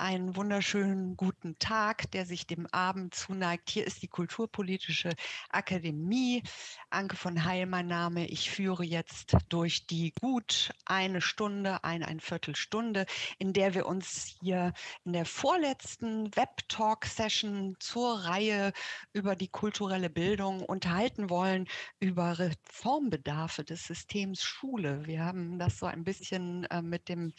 einen wunderschönen guten Tag, der sich dem Abend zuneigt. Hier ist die Kulturpolitische Akademie. Anke von Heil, mein Name. Ich führe jetzt durch die gut eine Stunde, ein, ein Viertelstunde, in der wir uns hier in der vorletzten Web-Talk-Session zur Reihe über die kulturelle Bildung unterhalten wollen, über Reformbedarfe des Systems Schule. Wir haben das so ein bisschen äh, mit dem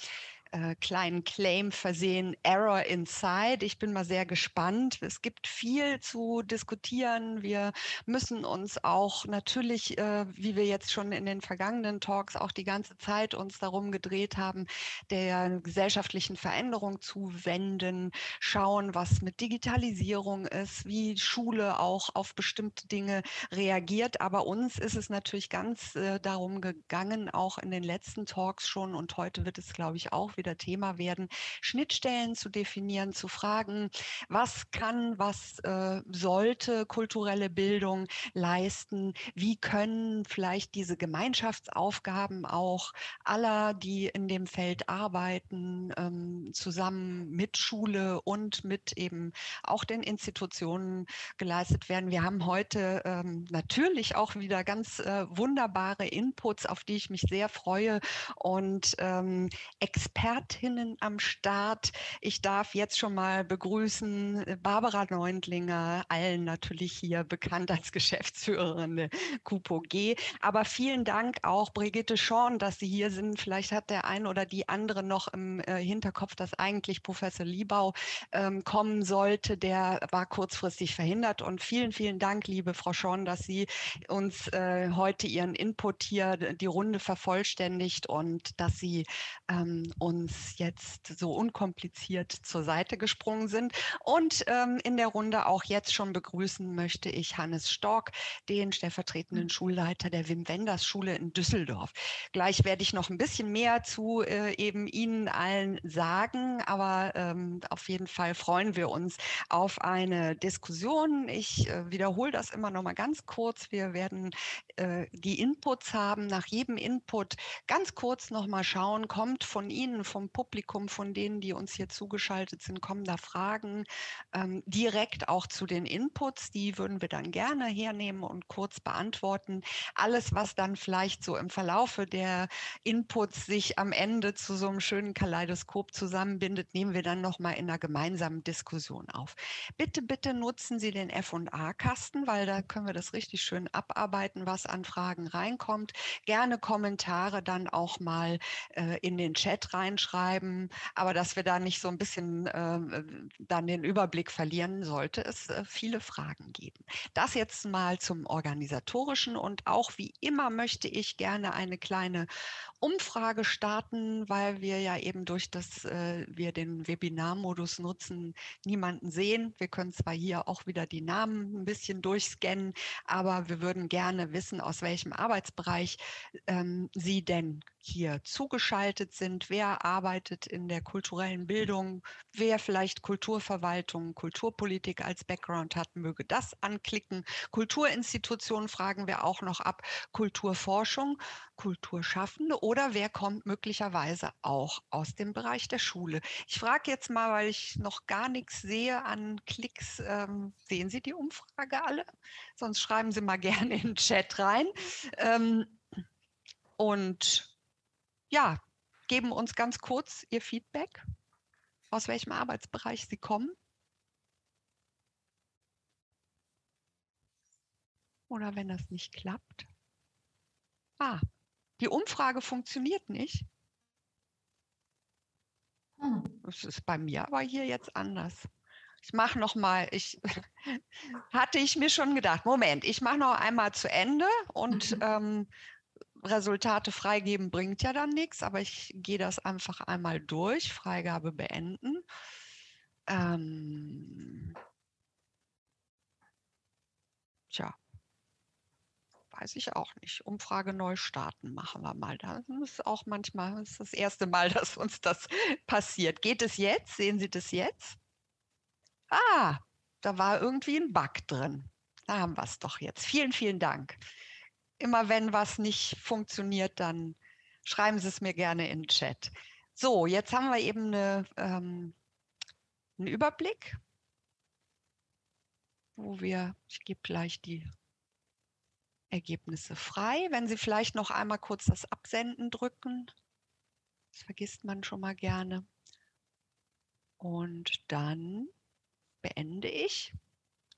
äh, kleinen Claim versehen, Error Inside. Ich bin mal sehr gespannt. Es gibt viel zu diskutieren. Wir müssen uns auch natürlich, äh, wie wir jetzt schon in den vergangenen Talks auch die ganze Zeit uns darum gedreht haben, der gesellschaftlichen Veränderung zuwenden, schauen, was mit Digitalisierung ist, wie Schule auch auf bestimmte Dinge reagiert. Aber uns ist es natürlich ganz äh, darum gegangen, auch in den letzten Talks schon und heute wird es, glaube ich, auch wieder wieder Thema werden, Schnittstellen zu definieren, zu fragen, was kann, was äh, sollte kulturelle Bildung leisten, wie können vielleicht diese Gemeinschaftsaufgaben auch aller, die in dem Feld arbeiten, ähm, zusammen mit Schule und mit eben auch den Institutionen geleistet werden. Wir haben heute ähm, natürlich auch wieder ganz äh, wunderbare Inputs, auf die ich mich sehr freue und ähm, Experten Expertinnen am Start. Ich darf jetzt schon mal begrüßen äh, Barbara Neundlinger, allen natürlich hier bekannt als Geschäftsführerin der G. Aber vielen Dank auch Brigitte Schorn, dass Sie hier sind. Vielleicht hat der ein oder die andere noch im äh, Hinterkopf, dass eigentlich Professor Liebau ähm, kommen sollte. Der war kurzfristig verhindert. Und vielen, vielen Dank, liebe Frau Schorn, dass Sie uns äh, heute Ihren Input hier die Runde vervollständigt und dass Sie ähm, uns uns jetzt so unkompliziert zur Seite gesprungen sind. Und ähm, in der Runde auch jetzt schon begrüßen möchte ich Hannes Stork, den stellvertretenden mhm. Schulleiter der Wim Wenders Schule in Düsseldorf. Gleich werde ich noch ein bisschen mehr zu äh, eben Ihnen allen sagen, aber ähm, auf jeden Fall freuen wir uns auf eine Diskussion. Ich äh, wiederhole das immer noch mal ganz kurz. Wir werden äh, die Inputs haben. Nach jedem Input ganz kurz noch mal schauen, kommt von Ihnen, vom Publikum, von denen, die uns hier zugeschaltet sind, kommen da Fragen ähm, direkt auch zu den Inputs. Die würden wir dann gerne hernehmen und kurz beantworten. Alles, was dann vielleicht so im Verlaufe der Inputs sich am Ende zu so einem schönen Kaleidoskop zusammenbindet, nehmen wir dann nochmal in einer gemeinsamen Diskussion auf. Bitte, bitte nutzen Sie den F&A-Kasten, weil da können wir das richtig schön abarbeiten, was an Fragen reinkommt. Gerne Kommentare dann auch mal äh, in den Chat rein reinschreiben, aber dass wir da nicht so ein bisschen äh, dann den Überblick verlieren, sollte es äh, viele Fragen geben. Das jetzt mal zum organisatorischen und auch wie immer möchte ich gerne eine kleine Umfrage starten, weil wir ja eben durch das äh, wir den Webinarmodus nutzen, niemanden sehen. Wir können zwar hier auch wieder die Namen ein bisschen durchscannen, aber wir würden gerne wissen, aus welchem Arbeitsbereich ähm, Sie denn hier zugeschaltet sind, wer arbeitet in der kulturellen Bildung, wer vielleicht Kulturverwaltung, Kulturpolitik als Background hat, möge das anklicken. Kulturinstitutionen fragen wir auch noch ab, Kulturforschung, Kulturschaffende oder wer kommt möglicherweise auch aus dem Bereich der Schule. Ich frage jetzt mal, weil ich noch gar nichts sehe an Klicks, ähm, sehen Sie die Umfrage alle? Sonst schreiben Sie mal gerne in den Chat rein. Ähm, und ja, geben uns ganz kurz Ihr Feedback, aus welchem Arbeitsbereich Sie kommen. Oder wenn das nicht klappt. Ah, die Umfrage funktioniert nicht. Hm. Das ist bei mir aber hier jetzt anders. Ich mache noch mal, ich hatte ich mir schon gedacht, Moment, ich mache noch einmal zu Ende und mhm. ähm, Resultate freigeben bringt ja dann nichts, aber ich gehe das einfach einmal durch. Freigabe beenden. Ähm, tja, weiß ich auch nicht. Umfrage neu starten machen wir mal. Das ist auch manchmal das, das erste Mal, dass uns das passiert. Geht es jetzt? Sehen Sie das jetzt? Ah, da war irgendwie ein Bug drin. Da haben wir es doch jetzt. Vielen, vielen Dank immer wenn was nicht funktioniert, dann schreiben Sie es mir gerne in den Chat. So, jetzt haben wir eben eine ähm, einen Überblick, wo wir, ich gebe gleich die Ergebnisse frei. Wenn Sie vielleicht noch einmal kurz das Absenden drücken, das vergisst man schon mal gerne. Und dann beende ich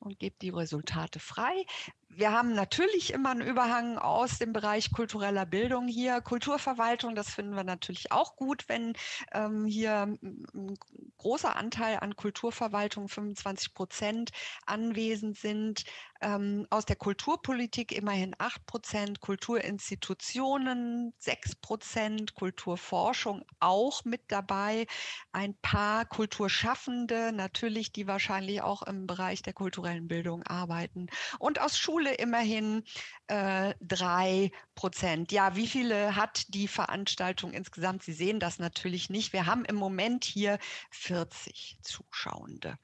und gebe die Resultate frei. Wir haben natürlich immer einen Überhang aus dem Bereich kultureller Bildung hier. Kulturverwaltung, das finden wir natürlich auch gut, wenn ähm, hier ein großer Anteil an Kulturverwaltung, 25 Prozent, anwesend sind. Ähm, aus der Kulturpolitik immerhin 8 Prozent, Kulturinstitutionen 6 Prozent, Kulturforschung auch mit dabei, ein paar Kulturschaffende natürlich, die wahrscheinlich auch im Bereich der kulturellen Bildung arbeiten. Und aus Schule immerhin äh, drei Prozent. Ja, wie viele hat die Veranstaltung insgesamt? Sie sehen das natürlich nicht. Wir haben im Moment hier 40 Zuschauende.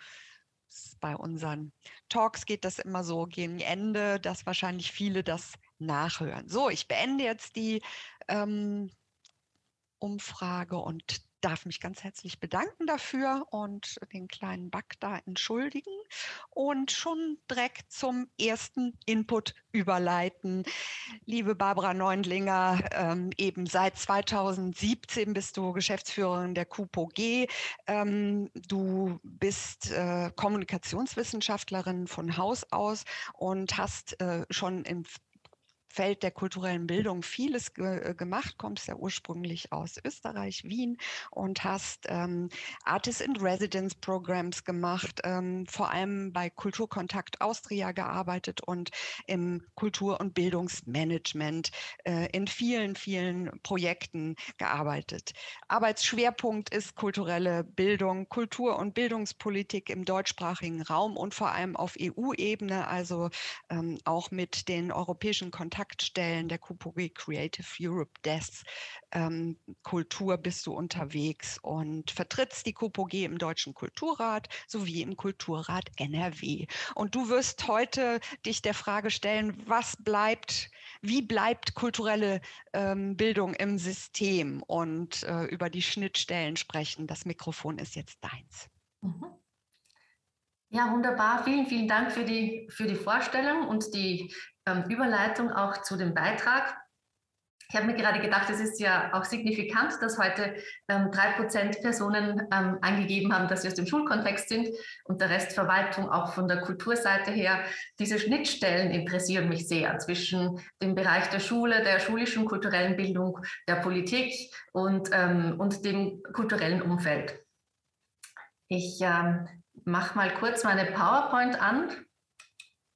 Bei unseren Talks geht das immer so gegen Ende, dass wahrscheinlich viele das nachhören. So, ich beende jetzt die ähm, Umfrage und darf mich ganz herzlich bedanken dafür und den kleinen Bug da entschuldigen und schon direkt zum ersten Input überleiten. Liebe Barbara Neundlinger, ähm, eben seit 2017 bist du Geschäftsführerin der KUPOG. Ähm, du bist äh, Kommunikationswissenschaftlerin von Haus aus und hast äh, schon im Feld der kulturellen Bildung vieles ge äh, gemacht, kommst ja ursprünglich aus Österreich, Wien und hast ähm, Artist in Residence Programs gemacht, ähm, vor allem bei Kulturkontakt Austria gearbeitet und im Kultur- und Bildungsmanagement äh, in vielen, vielen Projekten gearbeitet. Arbeitsschwerpunkt ist kulturelle Bildung, Kultur- und Bildungspolitik im deutschsprachigen Raum und vor allem auf EU-Ebene, also ähm, auch mit den europäischen Kontakten Kontaktstellen der KUPOG Creative Europe Desks ähm, Kultur bist du unterwegs und vertrittst die KUPOG im Deutschen Kulturrat sowie im Kulturrat NRW. Und du wirst heute dich der Frage stellen, was bleibt, wie bleibt kulturelle ähm, Bildung im System und äh, über die Schnittstellen sprechen. Das Mikrofon ist jetzt deins. Mhm. Ja, wunderbar. Vielen, vielen Dank für die, für die Vorstellung und die ähm, Überleitung auch zu dem Beitrag. Ich habe mir gerade gedacht, es ist ja auch signifikant, dass heute ähm, drei Prozent Personen ähm, angegeben haben, dass sie aus dem Schulkontext sind und der Rest Verwaltung auch von der Kulturseite her. Diese Schnittstellen interessieren mich sehr zwischen dem Bereich der Schule, der schulischen kulturellen Bildung, der Politik und, ähm, und dem kulturellen Umfeld. Ich ähm, mache mal kurz meine PowerPoint an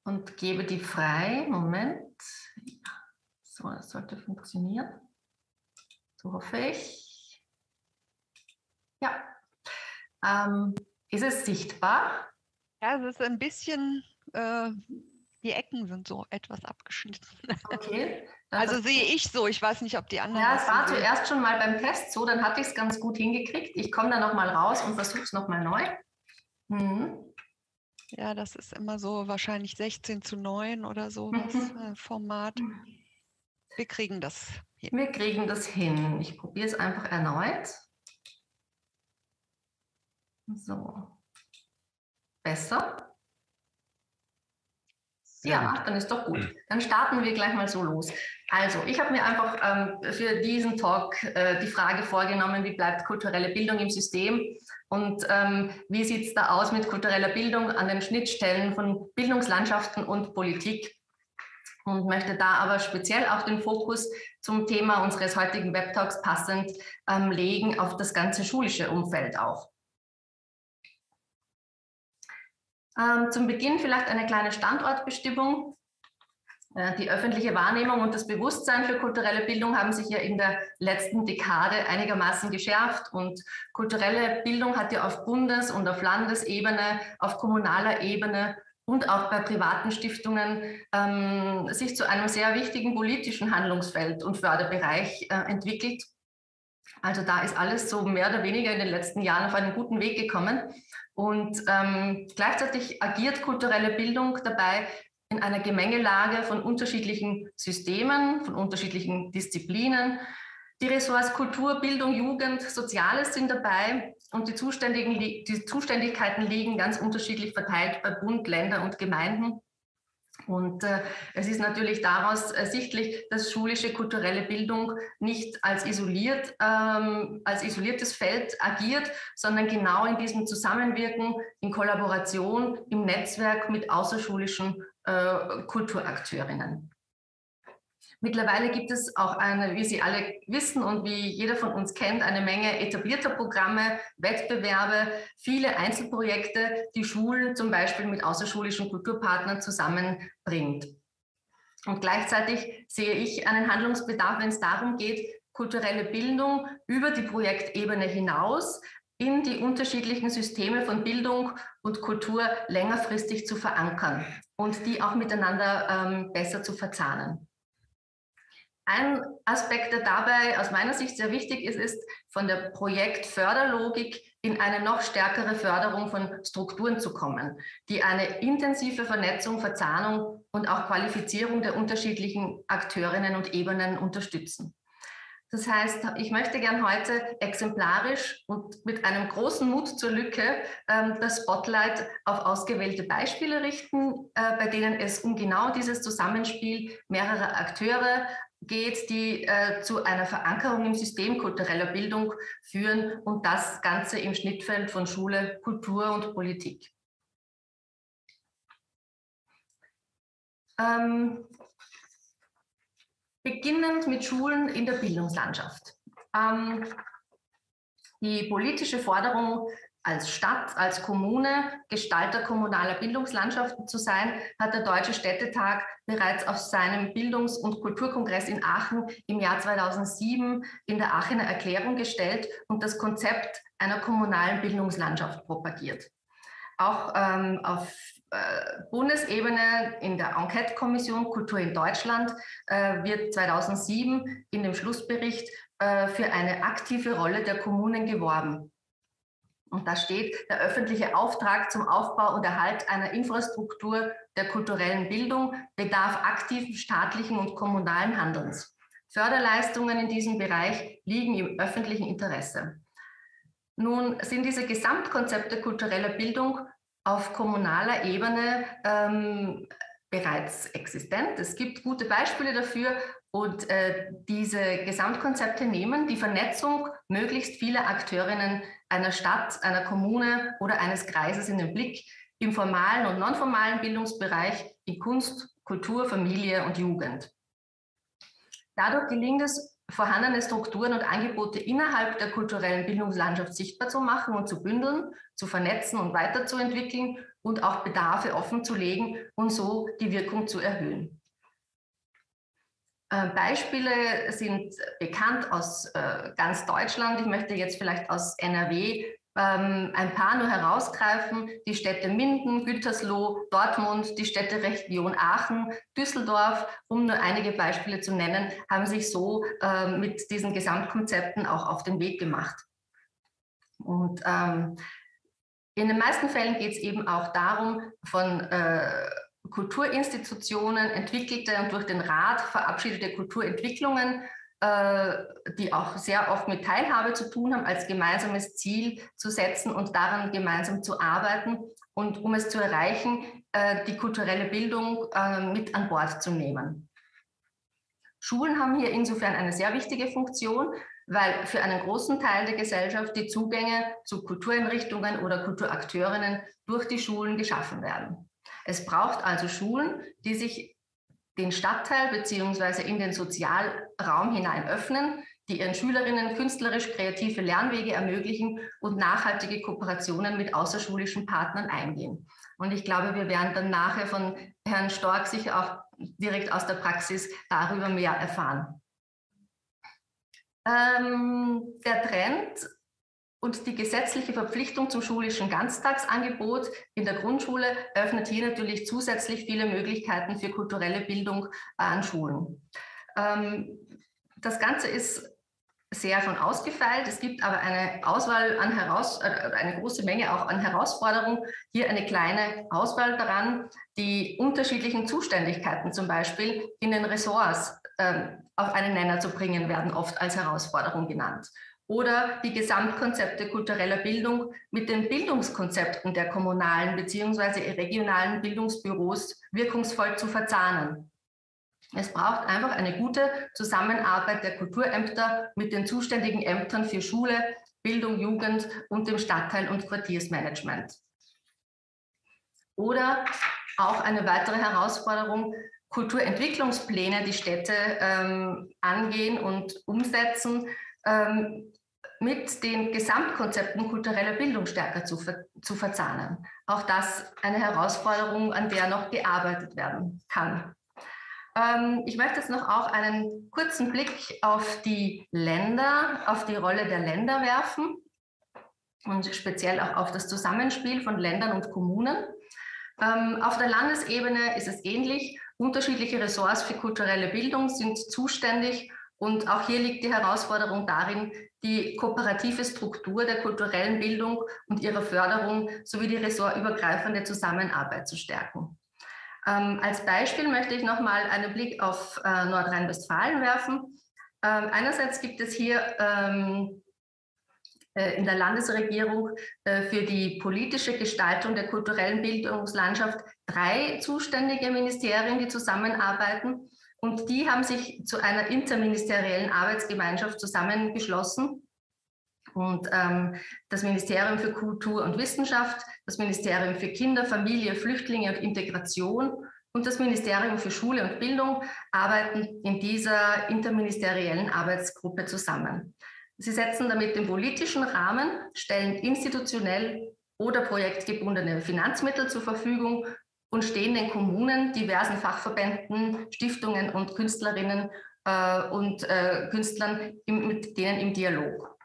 und gebe die frei. Moment. So, das sollte funktionieren. So hoffe ich. Ja. Ähm, ist es sichtbar? Ja, es ist ein bisschen, äh, die Ecken sind so etwas abgeschnitten. Okay. Also sehe ich so, ich weiß nicht, ob die anderen. Ja, es war sehen. zuerst schon mal beim Test so, dann hatte ich es ganz gut hingekriegt. Ich komme da nochmal raus und versuche es nochmal neu. Mhm. Ja, das ist immer so wahrscheinlich 16 zu 9 oder so das mhm. äh, Format. Wir kriegen das hin. Wir kriegen das hin. Ich probiere es einfach erneut. So. Besser? ja, dann ist doch gut. Dann starten wir gleich mal so los. Also, ich habe mir einfach ähm, für diesen Talk äh, die Frage vorgenommen, wie bleibt kulturelle Bildung im System und ähm, wie sieht es da aus mit kultureller Bildung an den Schnittstellen von Bildungslandschaften und Politik? Und möchte da aber speziell auch den Fokus zum Thema unseres heutigen Webtalks passend ähm, legen auf das ganze schulische Umfeld auch. Ähm, zum Beginn vielleicht eine kleine Standortbestimmung. Äh, die öffentliche Wahrnehmung und das Bewusstsein für kulturelle Bildung haben sich ja in der letzten Dekade einigermaßen geschärft. Und kulturelle Bildung hat ja auf Bundes- und auf Landesebene, auf kommunaler Ebene und auch bei privaten Stiftungen ähm, sich zu einem sehr wichtigen politischen Handlungsfeld und Förderbereich äh, entwickelt. Also da ist alles so mehr oder weniger in den letzten Jahren auf einen guten Weg gekommen. Und ähm, gleichzeitig agiert kulturelle Bildung dabei in einer Gemengelage von unterschiedlichen Systemen, von unterschiedlichen Disziplinen, Die Ressorts Kultur, Bildung, Jugend, Soziales sind dabei und die, Zuständigen, die Zuständigkeiten liegen ganz unterschiedlich verteilt bei Bund, Länder und Gemeinden. Und äh, es ist natürlich daraus ersichtlich, dass schulische kulturelle Bildung nicht als isoliert, ähm, als isoliertes Feld agiert, sondern genau in diesem Zusammenwirken, in Kollaboration, im Netzwerk mit außerschulischen äh, Kulturakteurinnen. Mittlerweile gibt es auch eine, wie Sie alle wissen und wie jeder von uns kennt, eine Menge etablierter Programme, Wettbewerbe, viele Einzelprojekte, die Schulen zum Beispiel mit außerschulischen Kulturpartnern zusammenbringt. Und gleichzeitig sehe ich einen Handlungsbedarf, wenn es darum geht, kulturelle Bildung über die Projektebene hinaus in die unterschiedlichen Systeme von Bildung und Kultur längerfristig zu verankern und die auch miteinander ähm, besser zu verzahnen. Ein Aspekt, der dabei aus meiner Sicht sehr wichtig ist, ist von der Projektförderlogik in eine noch stärkere Förderung von Strukturen zu kommen, die eine intensive Vernetzung, Verzahnung und auch Qualifizierung der unterschiedlichen Akteurinnen und Ebenen unterstützen. Das heißt, ich möchte gern heute exemplarisch und mit einem großen Mut zur Lücke ähm, das Spotlight auf ausgewählte Beispiele richten, äh, bei denen es um genau dieses Zusammenspiel mehrerer Akteure geht, die äh, zu einer Verankerung im System kultureller Bildung führen und das Ganze im Schnittfeld von Schule, Kultur und Politik. Ähm, beginnend mit Schulen in der Bildungslandschaft. Ähm, die politische Forderung als Stadt, als Kommune Gestalter kommunaler Bildungslandschaften zu sein, hat der Deutsche Städtetag bereits auf seinem Bildungs- und Kulturkongress in Aachen im Jahr 2007 in der Aachener Erklärung gestellt und das Konzept einer kommunalen Bildungslandschaft propagiert. Auch ähm, auf Bundesebene in der Enquete-Kommission Kultur in Deutschland äh, wird 2007 in dem Schlussbericht äh, für eine aktive Rolle der Kommunen geworben. Und da steht der öffentliche Auftrag zum Aufbau und Erhalt einer Infrastruktur der kulturellen Bildung bedarf aktiven staatlichen und kommunalen Handelns. Förderleistungen in diesem Bereich liegen im öffentlichen Interesse. Nun sind diese Gesamtkonzepte kultureller Bildung auf kommunaler Ebene ähm, bereits existent. Es gibt gute Beispiele dafür und äh, diese Gesamtkonzepte nehmen die Vernetzung möglichst vieler Akteurinnen einer Stadt, einer Kommune oder eines Kreises in den Blick im formalen und nonformalen Bildungsbereich, in Kunst, Kultur, Familie und Jugend. Dadurch gelingt es, vorhandene Strukturen und Angebote innerhalb der kulturellen Bildungslandschaft sichtbar zu machen und zu bündeln, zu vernetzen und weiterzuentwickeln und auch Bedarfe offen zu legen und so die Wirkung zu erhöhen. Äh, Beispiele sind bekannt aus äh, ganz Deutschland. Ich möchte jetzt vielleicht aus NRW ähm, ein paar nur herausgreifen. Die Städte Minden, Gütersloh, Dortmund, die Städteregion Aachen, Düsseldorf, um nur einige Beispiele zu nennen, haben sich so äh, mit diesen Gesamtkonzepten auch auf den Weg gemacht. Und ähm, in den meisten Fällen geht es eben auch darum, von äh, Kulturinstitutionen entwickelte und durch den Rat verabschiedete Kulturentwicklungen, die auch sehr oft mit Teilhabe zu tun haben, als gemeinsames Ziel zu setzen und daran gemeinsam zu arbeiten und um es zu erreichen, äh, die kulturelle Bildung äh, mit an Bord zu nehmen. Schulen haben hier insofern eine sehr wichtige Funktion, weil für einen großen Teil der Gesellschaft die Zugänge zu Kultureinrichtungen oder Kulturakteurinnen durch die Schulen geschaffen werden. Es braucht also Schulen, die sich den Stadtteil beziehungsweise in den Sozialraum hinein öffnen, die ihren Schülerinnen künstlerisch kreative Lernwege ermöglichen und nachhaltige Kooperationen mit außerschulischen Partnern eingehen. Und ich glaube, wir werden dann nachher von Herrn Stork sicher auch direkt aus der Praxis darüber mehr erfahren. Ähm, der Trend und die gesetzliche Verpflichtung zum schulischen Ganztagsangebot in der Grundschule öffnet hier natürlich zusätzlich viele Möglichkeiten für kulturelle Bildung an Schulen. Ähm, das Ganze ist sehr schon ausgefeilt. Es gibt aber eine Auswahl an Heraus äh, eine große Menge auch an Herausforderungen. Hier eine kleine Auswahl daran, die unterschiedlichen Zuständigkeiten zum Beispiel in den Ressorts äh, auf einen Nenner zu bringen, werden oft als Herausforderung genannt. Oder die Gesamtkonzepte kultureller Bildung mit den Bildungskonzepten der kommunalen bzw. regionalen Bildungsbüros wirkungsvoll zu verzahnen. Es braucht einfach eine gute Zusammenarbeit der Kulturämter mit den zuständigen Ämtern für Schule, Bildung, Jugend und dem Stadtteil- und Quartiersmanagement. Oder auch eine weitere Herausforderung, Kulturentwicklungspläne die Städte ähm, angehen und umsetzen, ähm, mit den Gesamtkonzepten kultureller Bildung stärker zu, ver zu verzahnen. Auch das eine Herausforderung, an der noch gearbeitet werden kann. Ähm, ich möchte jetzt noch auch einen kurzen Blick auf die Länder, auf die Rolle der Länder werfen und speziell auch auf das Zusammenspiel von Ländern und Kommunen. Ähm, auf der Landesebene ist es ähnlich. Unterschiedliche Ressorts für kulturelle Bildung sind zuständig und auch hier liegt die Herausforderung darin, die kooperative Struktur der kulturellen Bildung und ihrer Förderung sowie die ressortübergreifende Zusammenarbeit zu stärken. Ähm, als Beispiel möchte ich nochmal einen Blick auf äh, Nordrhein-Westfalen werfen. Ähm, einerseits gibt es hier ähm, äh, in der Landesregierung äh, für die politische Gestaltung der kulturellen Bildungslandschaft drei zuständige Ministerien, die zusammenarbeiten. Und die haben sich zu einer interministeriellen Arbeitsgemeinschaft zusammengeschlossen, und ähm, das Ministerium für Kultur und Wissenschaft, das Ministerium für Kinder, Familie, Flüchtlinge und Integration und das Ministerium für Schule und Bildung arbeiten in dieser interministeriellen Arbeitsgruppe zusammen. Sie setzen damit den politischen Rahmen, stellen institutionell oder projektgebundene Finanzmittel zur Verfügung und stehen den Kommunen, diversen Fachverbänden, Stiftungen und Künstlerinnen äh, und äh, Künstlern im, mit denen im Dialog.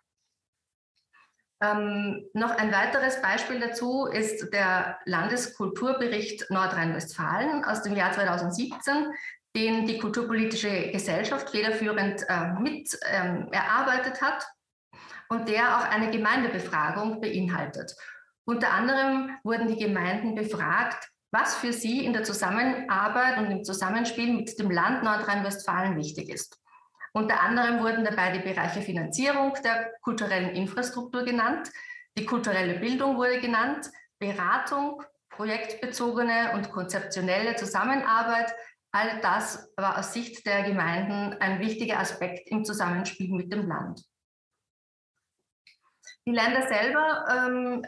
Ähm, noch ein weiteres Beispiel dazu ist der Landeskulturbericht Nordrhein-Westfalen aus dem Jahr 2017, den die Kulturpolitische Gesellschaft federführend äh, mit ähm, erarbeitet hat und der auch eine Gemeindebefragung beinhaltet. Unter anderem wurden die Gemeinden befragt, was für sie in der Zusammenarbeit und im Zusammenspiel mit dem Land Nordrhein-Westfalen wichtig ist. Unter anderem wurden dabei die Bereiche Finanzierung der kulturellen Infrastruktur genannt, die kulturelle Bildung wurde genannt, Beratung, projektbezogene und konzeptionelle Zusammenarbeit. All das war aus Sicht der Gemeinden ein wichtiger Aspekt im Zusammenspiel mit dem Land. Die Länder selber ähm,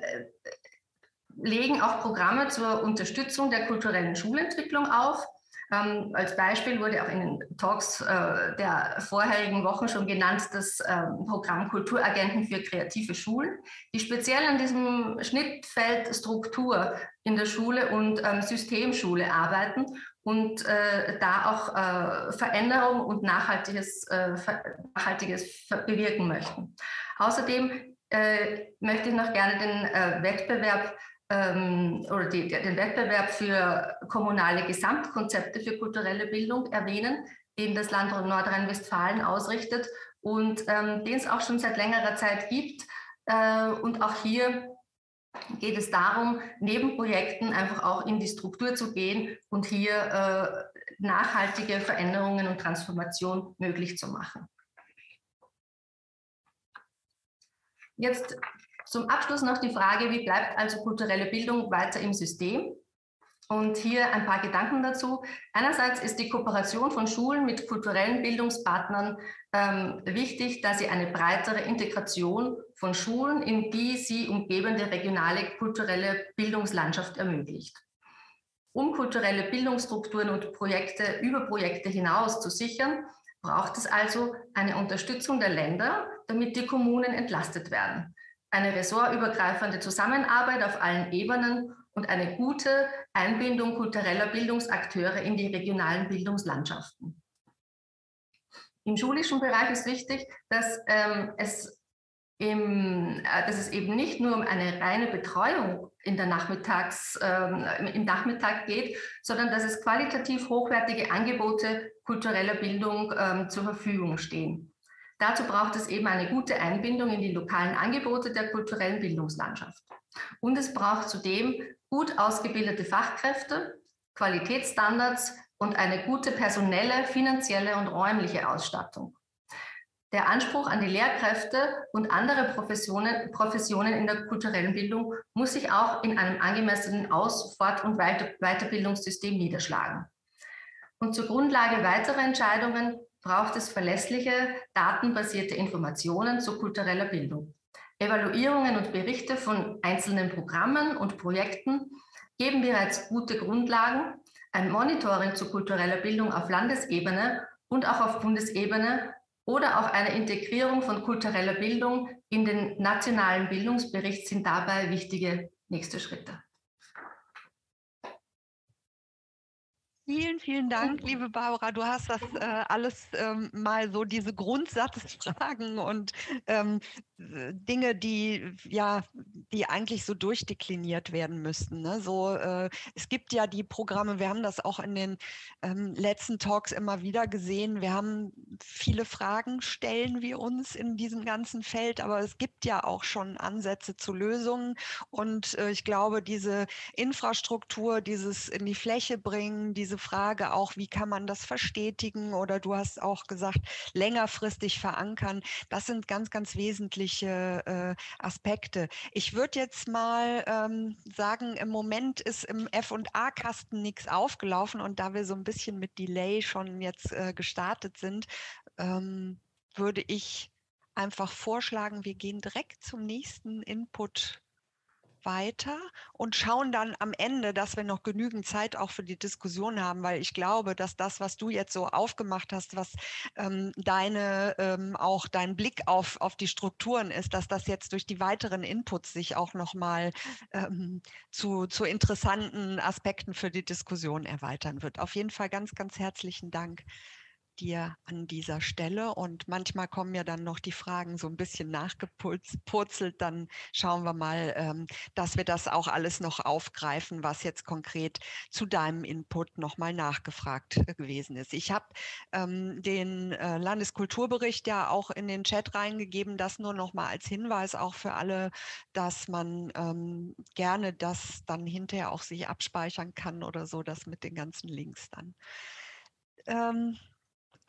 legen auch Programme zur Unterstützung der kulturellen Schulentwicklung auf. Ähm, als Beispiel wurde auch in den Talks äh, der vorherigen Wochen schon genannt das ähm, Programm Kulturagenten für kreative Schulen, die speziell an diesem Schnittfeld Struktur in der Schule und ähm, Systemschule arbeiten und äh, da auch äh, Veränderung und Nachhaltiges, äh, Nachhaltiges bewirken möchten. Außerdem äh, möchte ich noch gerne den äh, Wettbewerb ähm, oder die, den Wettbewerb für kommunale Gesamtkonzepte für kulturelle Bildung erwähnen, den das Land Nordrhein-Westfalen ausrichtet und ähm, den es auch schon seit längerer Zeit gibt. Äh, und auch hier geht es darum, neben Projekten einfach auch in die Struktur zu gehen und hier äh, nachhaltige Veränderungen und Transformation möglich zu machen. Jetzt zum Abschluss noch die Frage, wie bleibt also kulturelle Bildung weiter im System? Und hier ein paar Gedanken dazu. Einerseits ist die Kooperation von Schulen mit kulturellen Bildungspartnern ähm, wichtig, da sie eine breitere Integration von Schulen in die sie umgebende regionale kulturelle Bildungslandschaft ermöglicht. Um kulturelle Bildungsstrukturen und Projekte über Projekte hinaus zu sichern, braucht es also eine Unterstützung der Länder, damit die Kommunen entlastet werden eine ressortübergreifende Zusammenarbeit auf allen Ebenen und eine gute Einbindung kultureller Bildungsakteure in die regionalen Bildungslandschaften. Im schulischen Bereich ist wichtig, dass, ähm, es, im, äh, dass es eben nicht nur um eine reine Betreuung in der Nachmittags, ähm, im Nachmittag geht, sondern dass es qualitativ hochwertige Angebote kultureller Bildung ähm, zur Verfügung stehen. Dazu braucht es eben eine gute Einbindung in die lokalen Angebote der kulturellen Bildungslandschaft. Und es braucht zudem gut ausgebildete Fachkräfte, Qualitätsstandards und eine gute personelle, finanzielle und räumliche Ausstattung. Der Anspruch an die Lehrkräfte und andere Professionen, Professionen in der kulturellen Bildung muss sich auch in einem angemessenen Aus-, Fort- und Weiter Weiterbildungssystem niederschlagen. Und zur Grundlage weiterer Entscheidungen braucht es verlässliche, datenbasierte Informationen zu kultureller Bildung. Evaluierungen und Berichte von einzelnen Programmen und Projekten geben bereits gute Grundlagen. Ein Monitoring zu kultureller Bildung auf Landesebene und auch auf Bundesebene oder auch eine Integrierung von kultureller Bildung in den nationalen Bildungsbericht sind dabei wichtige nächste Schritte. Vielen, vielen Dank, liebe Barbara. Du hast das äh, alles ähm, mal so diese Grundsatzfragen und ähm, Dinge, die ja, die eigentlich so durchdekliniert werden müssten. Ne? So, äh, es gibt ja die Programme, wir haben das auch in den ähm, letzten Talks immer wieder gesehen. Wir haben viele Fragen, stellen wir uns in diesem ganzen Feld, aber es gibt ja auch schon Ansätze zu Lösungen. Und äh, ich glaube, diese Infrastruktur, dieses in die Fläche bringen, diese Frage auch, wie kann man das verstetigen oder du hast auch gesagt, längerfristig verankern, das sind ganz, ganz wesentliche unterschiedliche äh, Aspekte. Ich würde jetzt mal ähm, sagen, im Moment ist im FA-Kasten nichts aufgelaufen und da wir so ein bisschen mit Delay schon jetzt äh, gestartet sind, ähm, würde ich einfach vorschlagen, wir gehen direkt zum nächsten Input weiter und schauen dann am Ende, dass wir noch genügend Zeit auch für die Diskussion haben, weil ich glaube, dass das, was du jetzt so aufgemacht hast, was ähm, deine ähm, auch dein Blick auf, auf die Strukturen ist, dass das jetzt durch die weiteren Inputs sich auch nochmal ähm, zu, zu interessanten Aspekten für die Diskussion erweitern wird. Auf jeden Fall ganz, ganz herzlichen Dank dir an dieser Stelle. Und manchmal kommen ja dann noch die Fragen so ein bisschen nachgepurzelt. Dann schauen wir mal, ähm, dass wir das auch alles noch aufgreifen, was jetzt konkret zu deinem Input nochmal nachgefragt äh, gewesen ist. Ich habe ähm, den äh, Landeskulturbericht ja auch in den Chat reingegeben. Das nur nochmal als Hinweis auch für alle, dass man ähm, gerne das dann hinterher auch sich abspeichern kann oder so, das mit den ganzen Links dann. Ähm,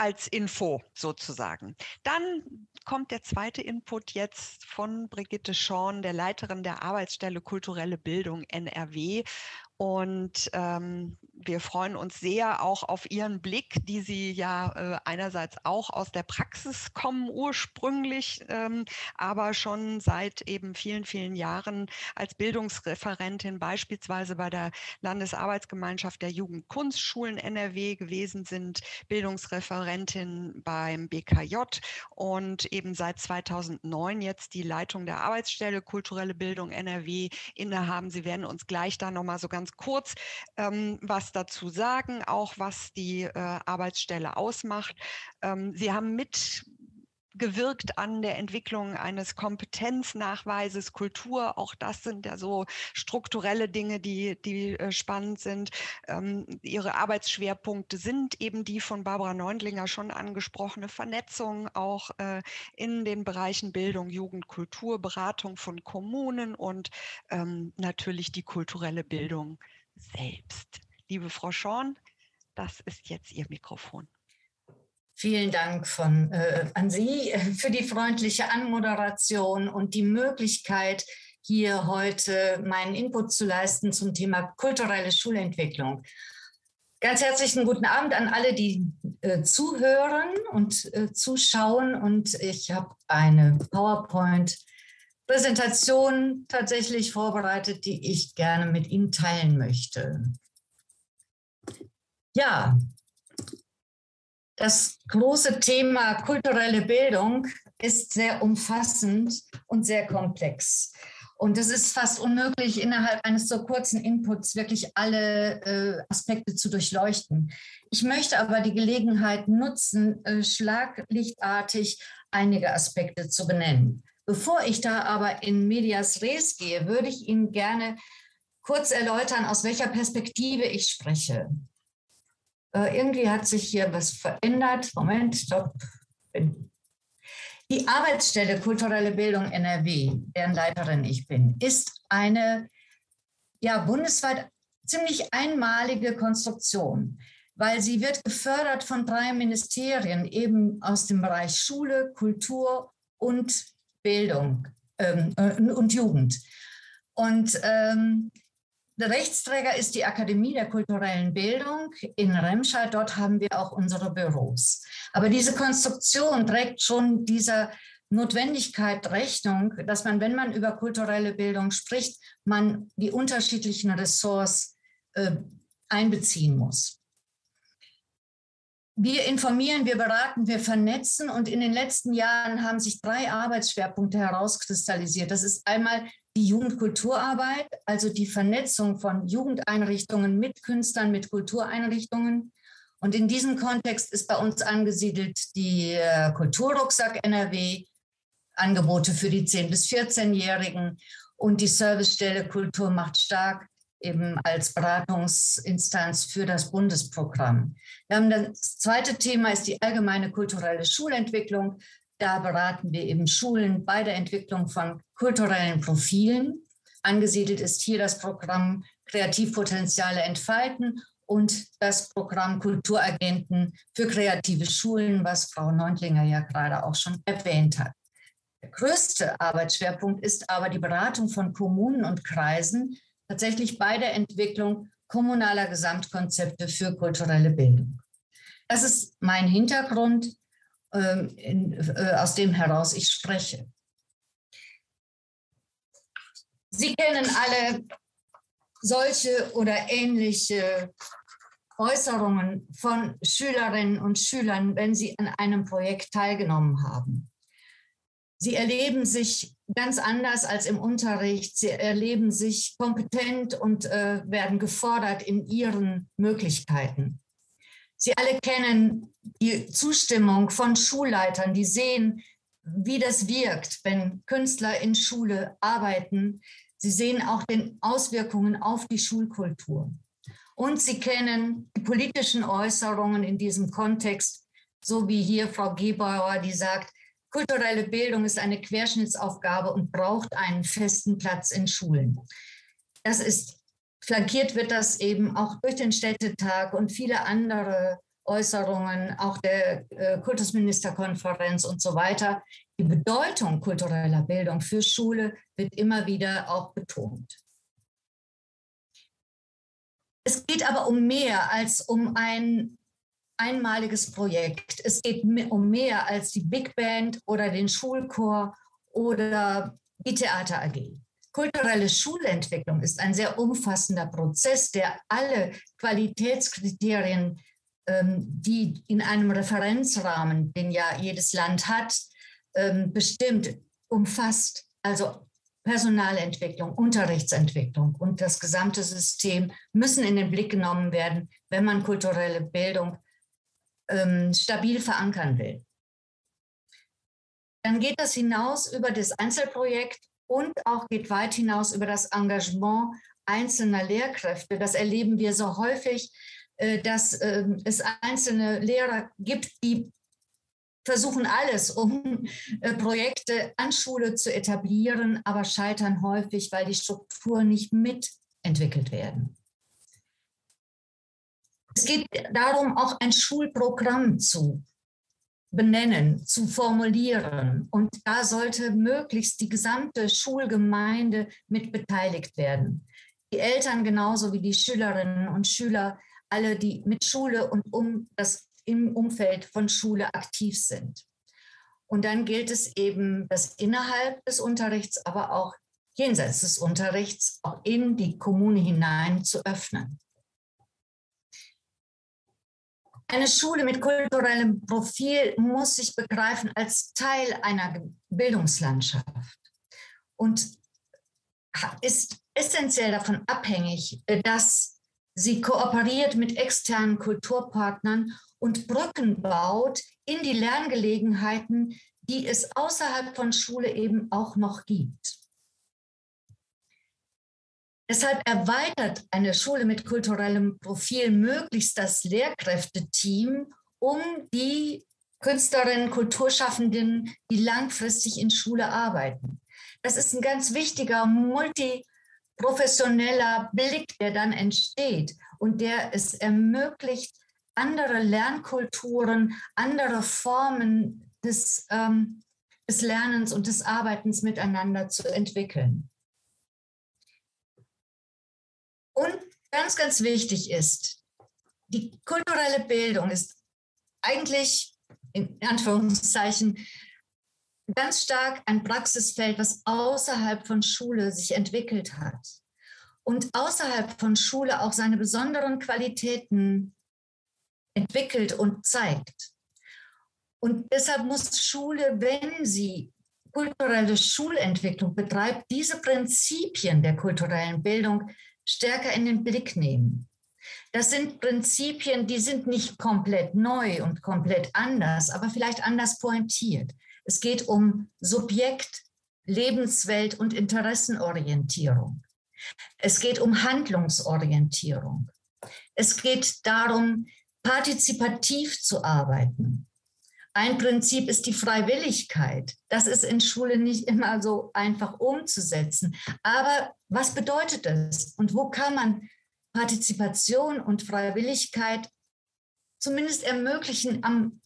als Info sozusagen. Dann kommt der zweite Input jetzt von Brigitte Schorn, der Leiterin der Arbeitsstelle Kulturelle Bildung NRW. Und ähm, wir freuen uns sehr auch auf Ihren Blick, die Sie ja äh, einerseits auch aus der Praxis kommen ursprünglich, ähm, aber schon seit eben vielen, vielen Jahren als Bildungsreferentin beispielsweise bei der Landesarbeitsgemeinschaft der Jugendkunstschulen NRW gewesen sind, Bildungsreferentin beim BKJ und eben seit 2009 jetzt die Leitung der Arbeitsstelle Kulturelle Bildung NRW innehaben. Sie werden uns gleich da nochmal so ganz kurz ähm, was dazu sagen, auch was die äh, Arbeitsstelle ausmacht. Ähm, Sie haben mit gewirkt an der Entwicklung eines Kompetenznachweises, Kultur. Auch das sind ja so strukturelle Dinge, die, die äh, spannend sind. Ähm, ihre Arbeitsschwerpunkte sind eben die von Barbara Neundlinger schon angesprochene Vernetzung auch äh, in den Bereichen Bildung, Jugend, Kultur, Beratung von Kommunen und ähm, natürlich die kulturelle Bildung selbst. Liebe Frau Schorn, das ist jetzt Ihr Mikrofon. Vielen Dank von, äh, an Sie für die freundliche Anmoderation und die Möglichkeit, hier heute meinen Input zu leisten zum Thema kulturelle Schulentwicklung. Ganz herzlichen guten Abend an alle, die äh, zuhören und äh, zuschauen. Und ich habe eine PowerPoint-Präsentation tatsächlich vorbereitet, die ich gerne mit Ihnen teilen möchte. Ja, das große Thema kulturelle Bildung ist sehr umfassend und sehr komplex. Und es ist fast unmöglich, innerhalb eines so kurzen Inputs wirklich alle äh, Aspekte zu durchleuchten. Ich möchte aber die Gelegenheit nutzen, äh, schlaglichtartig einige Aspekte zu benennen. Bevor ich da aber in Medias Res gehe, würde ich Ihnen gerne kurz erläutern, aus welcher Perspektive ich spreche. Äh, irgendwie hat sich hier was verändert. Moment, stopp. Die Arbeitsstelle Kulturelle Bildung NRW, deren Leiterin ich bin, ist eine ja, bundesweit ziemlich einmalige Konstruktion, weil sie wird gefördert von drei Ministerien, eben aus dem Bereich Schule, Kultur und Bildung ähm, äh, und Jugend. Und ähm, der Rechtsträger ist die Akademie der kulturellen Bildung in Remscheid. Dort haben wir auch unsere Büros. Aber diese Konstruktion trägt schon dieser Notwendigkeit Rechnung, dass man, wenn man über kulturelle Bildung spricht, man die unterschiedlichen Ressorts äh, einbeziehen muss. Wir informieren, wir beraten, wir vernetzen und in den letzten Jahren haben sich drei Arbeitsschwerpunkte herauskristallisiert. Das ist einmal die Jugendkulturarbeit, also die Vernetzung von Jugendeinrichtungen mit Künstlern, mit Kultureinrichtungen. Und in diesem Kontext ist bei uns angesiedelt die äh, Kulturrucksack NRW, Angebote für die 10- bis 14-Jährigen und die Servicestelle Kultur macht stark eben als Beratungsinstanz für das Bundesprogramm. Wir haben das zweite Thema ist die allgemeine kulturelle Schulentwicklung. Da beraten wir eben Schulen bei der Entwicklung von kulturellen Profilen. Angesiedelt ist hier das Programm Kreativpotenziale entfalten und das Programm Kulturagenten für kreative Schulen, was Frau Neuntlinger ja gerade auch schon erwähnt hat. Der größte Arbeitsschwerpunkt ist aber die Beratung von Kommunen und Kreisen tatsächlich bei der Entwicklung kommunaler Gesamtkonzepte für kulturelle Bildung. Das ist mein Hintergrund in, äh, aus dem heraus ich spreche. Sie kennen alle solche oder ähnliche Äußerungen von Schülerinnen und Schülern, wenn sie an einem Projekt teilgenommen haben. Sie erleben sich ganz anders als im Unterricht. Sie erleben sich kompetent und äh, werden gefordert in ihren Möglichkeiten. Sie alle kennen die Zustimmung von Schulleitern, die sehen, wie das wirkt, wenn Künstler in Schule arbeiten. Sie sehen auch den Auswirkungen auf die Schulkultur. Und sie kennen die politischen Äußerungen in diesem Kontext, so wie hier Frau Gebauer, die sagt, kulturelle Bildung ist eine Querschnittsaufgabe und braucht einen festen Platz in Schulen. Das ist flankiert wird das eben auch durch den Städtetag und viele andere Äußerungen, auch der äh, Kultusministerkonferenz und so weiter. Die Bedeutung kultureller Bildung für Schule wird immer wieder auch betont. Es geht aber um mehr als um ein einmaliges Projekt. Es geht um mehr als die Big Band oder den Schulchor oder die Theater AG. Kulturelle Schulentwicklung ist ein sehr umfassender Prozess, der alle Qualitätskriterien, ähm, die in einem Referenzrahmen, den ja jedes Land hat, ähm, bestimmt, umfasst. Also Personalentwicklung, Unterrichtsentwicklung und das gesamte System müssen in den Blick genommen werden, wenn man kulturelle Bildung ähm, stabil verankern will. Dann geht das hinaus über das Einzelprojekt und auch geht weit hinaus über das Engagement einzelner Lehrkräfte. Das erleben wir so häufig, äh, dass ähm, es einzelne Lehrer gibt, die versuchen alles, um äh, Projekte an Schule zu etablieren, aber scheitern häufig, weil die Strukturen nicht mitentwickelt werden. Es geht darum, auch ein Schulprogramm zu benennen, zu formulieren. Und da sollte möglichst die gesamte Schulgemeinde mit beteiligt werden. Die Eltern genauso wie die Schülerinnen und Schüler, alle, die mit Schule und um das im Umfeld von Schule aktiv sind. Und dann gilt es eben, das innerhalb des Unterrichts, aber auch jenseits des Unterrichts, auch in die Kommune hinein zu öffnen. Eine Schule mit kulturellem Profil muss sich begreifen als Teil einer Bildungslandschaft und ist essentiell davon abhängig, dass sie kooperiert mit externen Kulturpartnern und Brücken baut in die Lerngelegenheiten, die es außerhalb von Schule eben auch noch gibt. Deshalb erweitert eine Schule mit kulturellem Profil möglichst das Lehrkräfteteam um die Künstlerinnen, Kulturschaffenden, die langfristig in Schule arbeiten. Das ist ein ganz wichtiger multiprofessioneller Blick, der dann entsteht und der es ermöglicht, andere Lernkulturen, andere Formen des, ähm, des Lernens und des Arbeitens miteinander zu entwickeln. Und ganz, ganz wichtig ist, die kulturelle Bildung ist eigentlich in Anführungszeichen ganz stark ein Praxisfeld, was außerhalb von Schule sich entwickelt hat und außerhalb von Schule auch seine besonderen Qualitäten entwickelt und zeigt. Und deshalb muss Schule, wenn sie kulturelle Schulentwicklung betreibt, diese Prinzipien der kulturellen Bildung stärker in den Blick nehmen. Das sind Prinzipien, die sind nicht komplett neu und komplett anders, aber vielleicht anders pointiert. Es geht um Subjekt, Lebenswelt und Interessenorientierung. Es geht um Handlungsorientierung. Es geht darum, partizipativ zu arbeiten. Ein Prinzip ist die Freiwilligkeit. Das ist in Schule nicht immer so einfach umzusetzen. Aber was bedeutet das? Und wo kann man Partizipation und Freiwilligkeit zumindest ermöglichen? Am,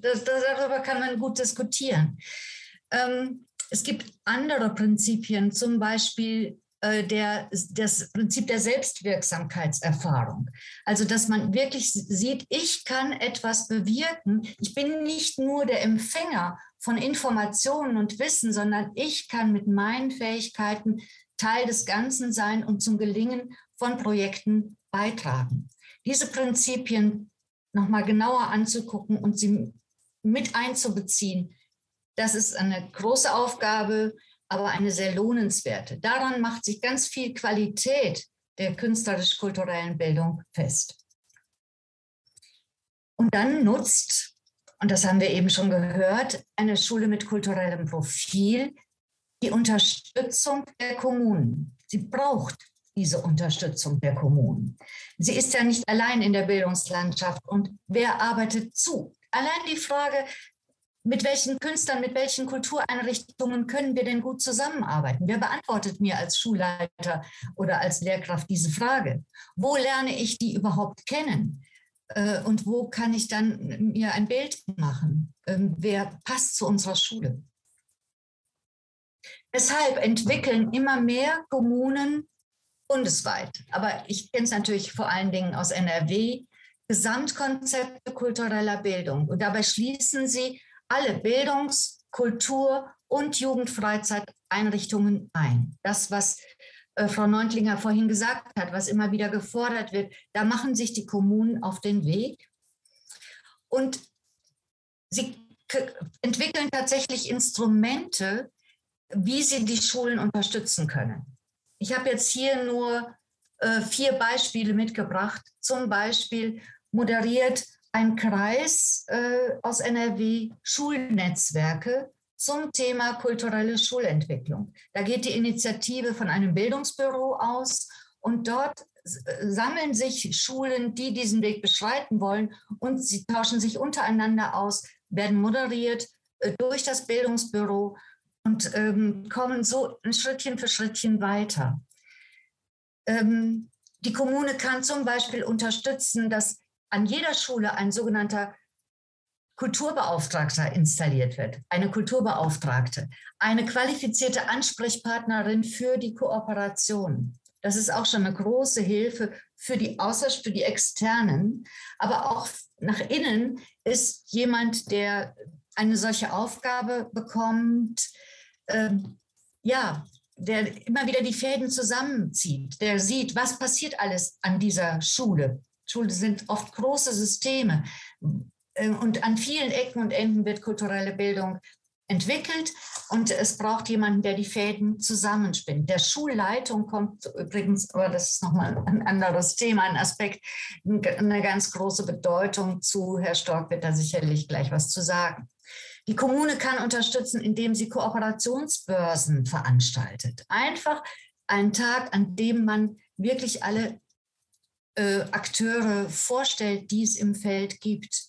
darüber kann man gut diskutieren. Ähm, es gibt andere Prinzipien, zum Beispiel der, das Prinzip der Selbstwirksamkeitserfahrung. Also, dass man wirklich sieht, ich kann etwas bewirken. Ich bin nicht nur der Empfänger von Informationen und Wissen, sondern ich kann mit meinen Fähigkeiten Teil des Ganzen sein und zum Gelingen von Projekten beitragen. Diese Prinzipien nochmal genauer anzugucken und sie mit einzubeziehen, das ist eine große Aufgabe, aber eine sehr lohnenswerte. Daran macht sich ganz viel Qualität der künstlerisch-kulturellen Bildung fest. Und dann nutzt, und das haben wir eben schon gehört, eine Schule mit kulturellem Profil die Unterstützung der Kommunen. Sie braucht diese Unterstützung der Kommunen. Sie ist ja nicht allein in der Bildungslandschaft. Und wer arbeitet zu? Allein die Frage, mit welchen Künstlern, mit welchen Kultureinrichtungen können wir denn gut zusammenarbeiten? Wer beantwortet mir als Schulleiter oder als Lehrkraft diese Frage? Wo lerne ich die überhaupt kennen? Äh, und wo kann ich dann mir ein Bild machen? Ähm, wer passt zu unserer Schule? Deshalb entwickeln immer mehr Kommunen bundesweit, aber ich kenne es natürlich vor allen Dingen aus NRW, Gesamtkonzepte kultureller Bildung. Und dabei schließen sie alle Bildungs-, Kultur- und Jugendfreizeiteinrichtungen ein. Das, was äh, Frau Neuntlinger vorhin gesagt hat, was immer wieder gefordert wird, da machen sich die Kommunen auf den Weg. Und sie entwickeln tatsächlich Instrumente, wie sie die Schulen unterstützen können. Ich habe jetzt hier nur äh, vier Beispiele mitgebracht. Zum Beispiel moderiert ein Kreis äh, aus NRW Schulnetzwerke zum Thema kulturelle Schulentwicklung. Da geht die Initiative von einem Bildungsbüro aus und dort sammeln sich Schulen, die diesen Weg beschreiten wollen und sie tauschen sich untereinander aus, werden moderiert äh, durch das Bildungsbüro und ähm, kommen so ein Schrittchen für Schrittchen weiter. Ähm, die Kommune kann zum Beispiel unterstützen, dass an jeder Schule ein sogenannter Kulturbeauftragter installiert wird, eine Kulturbeauftragte, eine qualifizierte Ansprechpartnerin für die Kooperation. Das ist auch schon eine große Hilfe für die Außer für die Externen, aber auch nach innen ist jemand, der eine solche Aufgabe bekommt, ähm, ja, der immer wieder die Fäden zusammenzieht, der sieht, was passiert alles an dieser Schule, Schule sind oft große Systeme. Ähm, und an vielen Ecken und Enden wird kulturelle Bildung entwickelt und es braucht jemanden, der die Fäden zusammenspinnt. Der Schulleitung kommt übrigens, aber das ist nochmal ein anderes Thema, ein Aspekt, eine ganz große Bedeutung zu. Herr Stork wird da sicherlich gleich was zu sagen. Die Kommune kann unterstützen, indem sie Kooperationsbörsen veranstaltet. Einfach einen Tag, an dem man wirklich alle äh, Akteure vorstellt, die es im Feld gibt.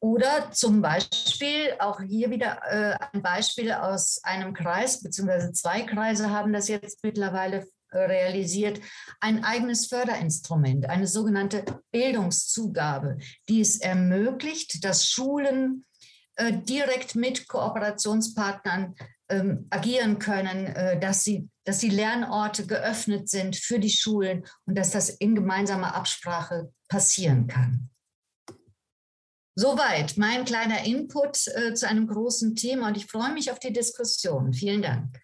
Oder zum Beispiel, auch hier wieder äh, ein Beispiel aus einem Kreis, beziehungsweise zwei Kreise haben das jetzt mittlerweile äh, realisiert, ein eigenes Förderinstrument, eine sogenannte Bildungszugabe, die es ermöglicht, dass Schulen äh, direkt mit Kooperationspartnern ähm, agieren können, äh, dass, sie, dass die Lernorte geöffnet sind für die Schulen und dass das in gemeinsamer Absprache passieren kann. Soweit mein kleiner Input äh, zu einem großen Thema und ich freue mich auf die Diskussion. Vielen Dank.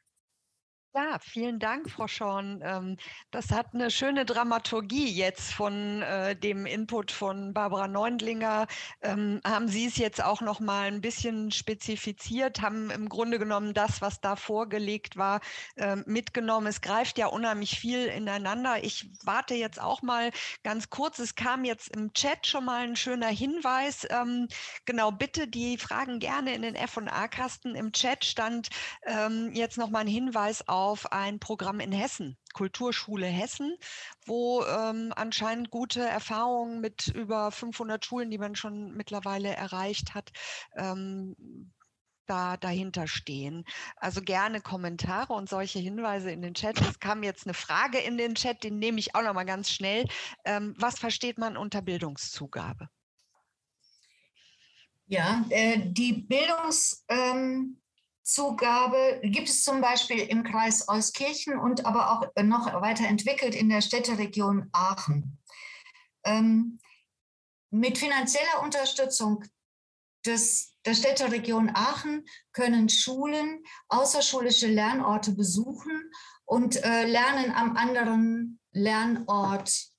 Ja, vielen Dank, Frau Schorn. Ähm, das hat eine schöne Dramaturgie jetzt von äh, dem Input von Barbara Neundlinger. Ähm, haben Sie es jetzt auch noch mal ein bisschen spezifiziert, haben im Grunde genommen das, was da vorgelegt war, ähm, mitgenommen. Es greift ja unheimlich viel ineinander. Ich warte jetzt auch mal ganz kurz. Es kam jetzt im Chat schon mal ein schöner Hinweis. Genau, bitte die Fragen gerne in den F&A-Kasten. Im Chat stand jetzt noch mal ein Hinweis auf auf ein Programm in Hessen, Kulturschule Hessen, wo ähm, anscheinend gute Erfahrungen mit über 500 Schulen, die man schon mittlerweile erreicht hat, ähm, da dahinter stehen. Also gerne Kommentare und solche Hinweise in den Chat. Es kam jetzt eine Frage in den Chat, den nehme ich auch noch mal ganz schnell. Ähm, was versteht man unter Bildungszugabe? Ja, äh, die Bildungs, ähm, Zugabe gibt es zum Beispiel im Kreis Euskirchen und aber auch noch weiterentwickelt in der Städteregion Aachen. Ähm, mit finanzieller Unterstützung des, der Städteregion Aachen können Schulen außerschulische Lernorte besuchen und äh, Lernen am anderen Lernort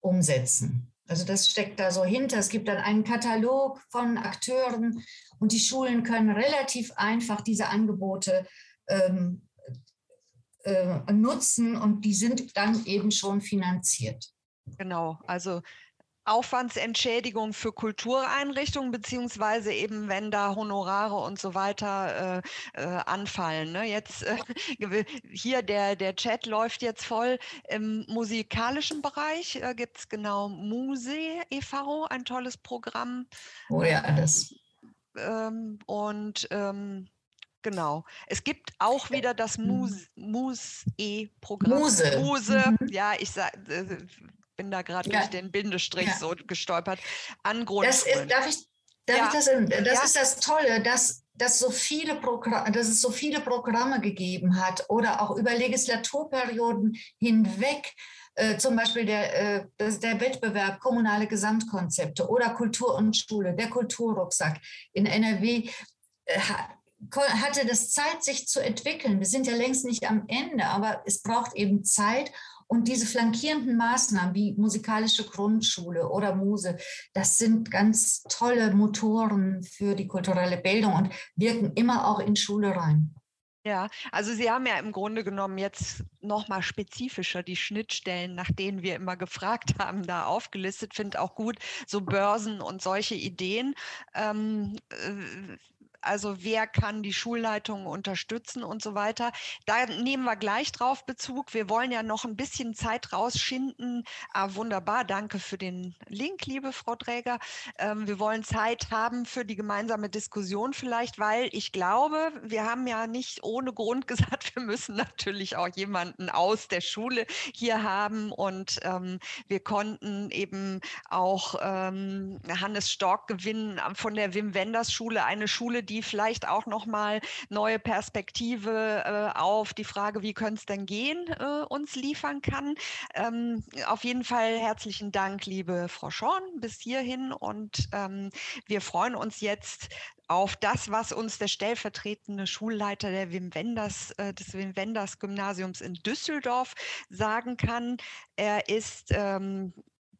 umsetzen. Also das steckt da so hinter. Es gibt dann einen Katalog von Akteuren, und die Schulen können relativ einfach diese Angebote ähm, äh, nutzen und die sind dann eben schon finanziert. Genau, also Aufwandsentschädigung für Kultureinrichtungen, beziehungsweise eben, wenn da Honorare und so weiter äh, äh, anfallen. Ne? Jetzt äh, hier der, der Chat läuft jetzt voll. Im musikalischen Bereich äh, gibt es genau Muse e.V., ein tolles Programm. Oh ja, das ähm, und ähm, genau. Es gibt auch wieder das. Muse-E-Programm. Muse. Muse, mhm. ja, ich sag, äh, bin da gerade ja. durch den Bindestrich ja. so gestolpert. An Grundschulen. darf ich, darf ja. ich das, das ist das Tolle, dass dass, so viele dass es so viele Programme gegeben hat oder auch über Legislaturperioden hinweg äh, zum Beispiel der, äh, der Wettbewerb Kommunale Gesamtkonzepte oder Kultur und Schule, der Kulturrucksack in NRW äh, hatte das Zeit, sich zu entwickeln. Wir sind ja längst nicht am Ende, aber es braucht eben Zeit. Und diese flankierenden Maßnahmen wie musikalische Grundschule oder Muse, das sind ganz tolle Motoren für die kulturelle Bildung und wirken immer auch in Schule rein. Ja, also Sie haben ja im Grunde genommen jetzt nochmal spezifischer die Schnittstellen, nach denen wir immer gefragt haben, da aufgelistet. Finde auch gut, so Börsen und solche Ideen. Ähm, äh, also wer kann die Schulleitungen unterstützen und so weiter. Da nehmen wir gleich drauf Bezug. Wir wollen ja noch ein bisschen Zeit rausschinden. Ah, wunderbar, danke für den Link, liebe Frau Träger. Ähm, wir wollen Zeit haben für die gemeinsame Diskussion vielleicht, weil ich glaube, wir haben ja nicht ohne Grund gesagt, wir müssen natürlich auch jemanden aus der Schule hier haben und ähm, wir konnten eben auch ähm, Hannes Stork gewinnen von der Wim Wenders Schule, eine Schule, die vielleicht auch noch mal neue Perspektive äh, auf die Frage, wie könnte es denn gehen, äh, uns liefern kann. Ähm, auf jeden Fall herzlichen Dank, liebe Frau Schorn, bis hierhin und ähm, wir freuen uns jetzt auf das, was uns der stellvertretende Schulleiter der Wim Wenders, äh, des Wim Wenders Gymnasiums in Düsseldorf sagen kann. Er ist ähm,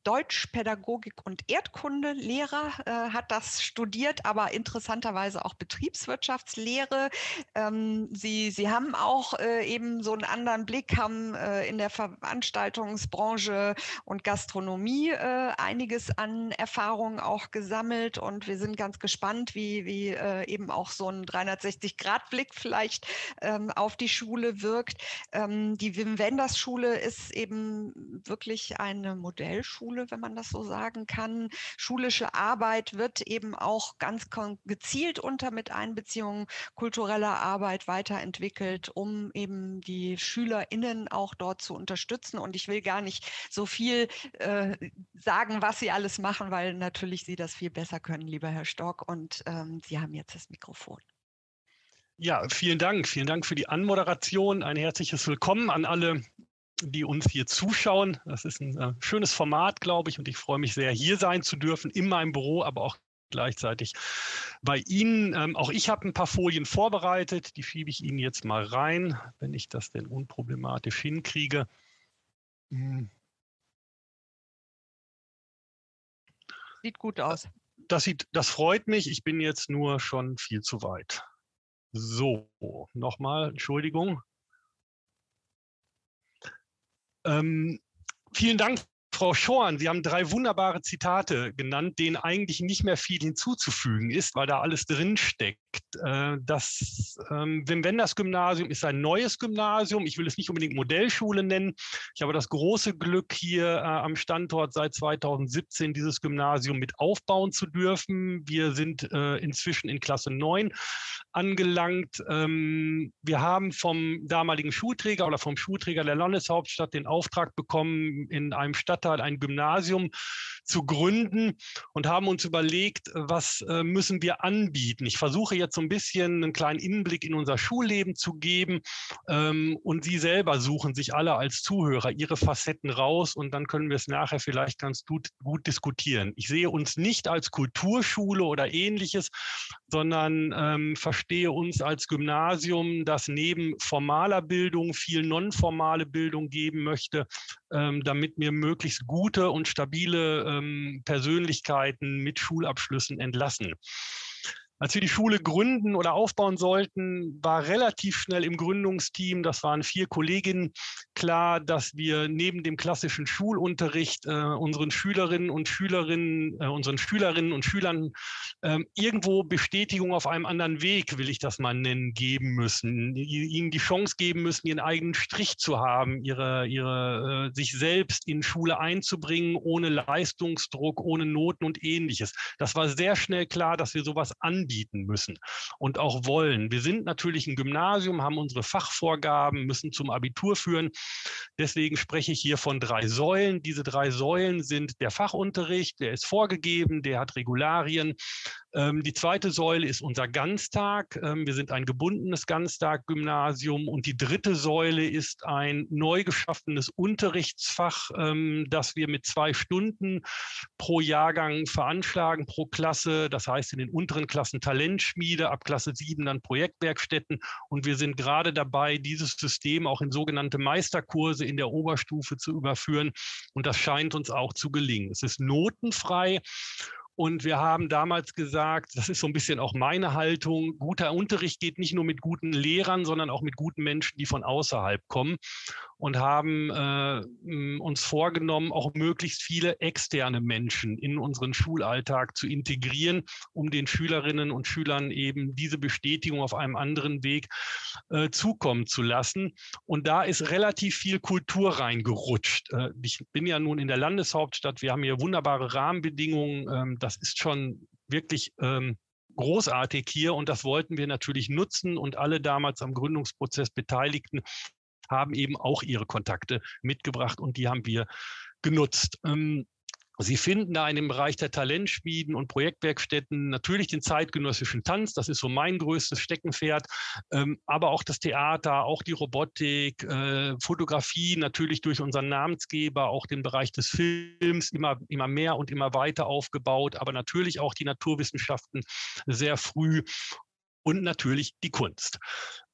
Deutsch, Pädagogik und Erdkunde Lehrer, äh, hat das studiert, aber interessanterweise auch Betriebswirtschaftslehre. Ähm, sie, sie haben auch äh, eben so einen anderen Blick, haben äh, in der Veranstaltungsbranche und Gastronomie äh, einiges an Erfahrungen auch gesammelt und wir sind ganz gespannt, wie, wie äh, eben auch so ein 360-Grad-Blick vielleicht ähm, auf die Schule wirkt. Ähm, die Wim Wenders Schule ist eben wirklich eine Modellschule Schule, wenn man das so sagen kann. Schulische Arbeit wird eben auch ganz gezielt unter Miteinbeziehung kultureller Arbeit weiterentwickelt, um eben die SchülerInnen auch dort zu unterstützen. Und ich will gar nicht so viel äh, sagen, was sie alles machen, weil natürlich Sie das viel besser können, lieber Herr Stock. Und ähm, Sie haben jetzt das Mikrofon. Ja, vielen Dank. Vielen Dank für die Anmoderation. Ein herzliches Willkommen an alle, die uns hier zuschauen. Das ist ein äh, schönes Format, glaube ich, und ich freue mich sehr, hier sein zu dürfen, in meinem Büro, aber auch gleichzeitig bei Ihnen. Ähm, auch ich habe ein paar Folien vorbereitet, die schiebe ich Ihnen jetzt mal rein, wenn ich das denn unproblematisch hinkriege. Hm. Sieht gut aus. Das, sieht, das freut mich. Ich bin jetzt nur schon viel zu weit. So, nochmal, Entschuldigung. Ähm, vielen Dank Frau Schorn, Sie haben drei wunderbare Zitate genannt, denen eigentlich nicht mehr viel hinzuzufügen ist, weil da alles drinsteckt. Äh, das ähm, Wim-Wenders-Gymnasium ist ein neues Gymnasium. Ich will es nicht unbedingt Modellschule nennen. Ich habe das große Glück, hier äh, am Standort seit 2017 dieses Gymnasium mit aufbauen zu dürfen. Wir sind äh, inzwischen in Klasse 9 angelangt. Ähm, wir haben vom damaligen Schulträger oder vom Schulträger der Landeshauptstadt den Auftrag bekommen, in einem Stadtteil ein Gymnasium zu gründen und haben uns überlegt, was äh, müssen wir anbieten. Ich versuche jetzt so ein bisschen einen kleinen Innenblick in unser Schulleben zu geben ähm, und Sie selber suchen sich alle als Zuhörer Ihre Facetten raus und dann können wir es nachher vielleicht ganz gut, gut diskutieren. Ich sehe uns nicht als Kulturschule oder ähnliches, sondern ähm, verstehe uns als Gymnasium, das neben formaler Bildung viel nonformale Bildung geben möchte, ähm, damit wir möglichst gute und stabile ähm, Persönlichkeiten mit Schulabschlüssen entlassen. Als wir die Schule gründen oder aufbauen sollten, war relativ schnell im Gründungsteam, das waren vier Kolleginnen, klar, dass wir neben dem klassischen Schulunterricht äh, unseren Schülerinnen und Schülerinnen, äh, unseren Schülerinnen und Schülern äh, irgendwo Bestätigung auf einem anderen Weg, will ich das mal nennen, geben müssen, ihnen die Chance geben müssen, ihren eigenen Strich zu haben, ihre, ihre, äh, sich selbst in Schule einzubringen, ohne Leistungsdruck, ohne Noten und ähnliches. Das war sehr schnell klar, dass wir sowas anbieten anbieten müssen und auch wollen. Wir sind natürlich ein Gymnasium, haben unsere Fachvorgaben, müssen zum Abitur führen. Deswegen spreche ich hier von drei Säulen. Diese drei Säulen sind der Fachunterricht, der ist vorgegeben, der hat Regularien. Ähm, die zweite Säule ist unser Ganztag. Ähm, wir sind ein gebundenes Ganztag-Gymnasium. Und die dritte Säule ist ein neu geschaffenes Unterrichtsfach, ähm, das wir mit zwei Stunden pro Jahrgang veranschlagen, pro Klasse. Das heißt in den unteren Klassen Talentschmiede, ab Klasse 7 dann Projektwerkstätten. Und wir sind gerade dabei, dieses System auch in sogenannte Meisterkurse in der Oberstufe zu überführen. Und das scheint uns auch zu gelingen. Es ist notenfrei und wir haben damals gesagt, das ist so ein bisschen auch meine Haltung, guter Unterricht geht nicht nur mit guten Lehrern, sondern auch mit guten Menschen, die von außerhalb kommen und haben äh, uns vorgenommen, auch möglichst viele externe Menschen in unseren Schulalltag zu integrieren, um den Schülerinnen und Schülern eben diese Bestätigung auf einem anderen Weg äh, zukommen zu lassen. Und da ist relativ viel Kultur reingerutscht. Äh, ich bin ja nun in der Landeshauptstadt, wir haben hier wunderbare Rahmenbedingungen. Ähm, das ist schon wirklich ähm, großartig hier und das wollten wir natürlich nutzen und alle damals am Gründungsprozess Beteiligten haben eben auch ihre Kontakte mitgebracht und die haben wir genutzt. Ähm, Sie finden da in dem Bereich der Talentschmieden und Projektwerkstätten natürlich den zeitgenössischen Tanz, das ist so mein größtes Steckenpferd, ähm, aber auch das Theater, auch die Robotik, äh, Fotografie natürlich durch unseren Namensgeber, auch den Bereich des Films immer, immer mehr und immer weiter aufgebaut, aber natürlich auch die Naturwissenschaften sehr früh und natürlich die Kunst.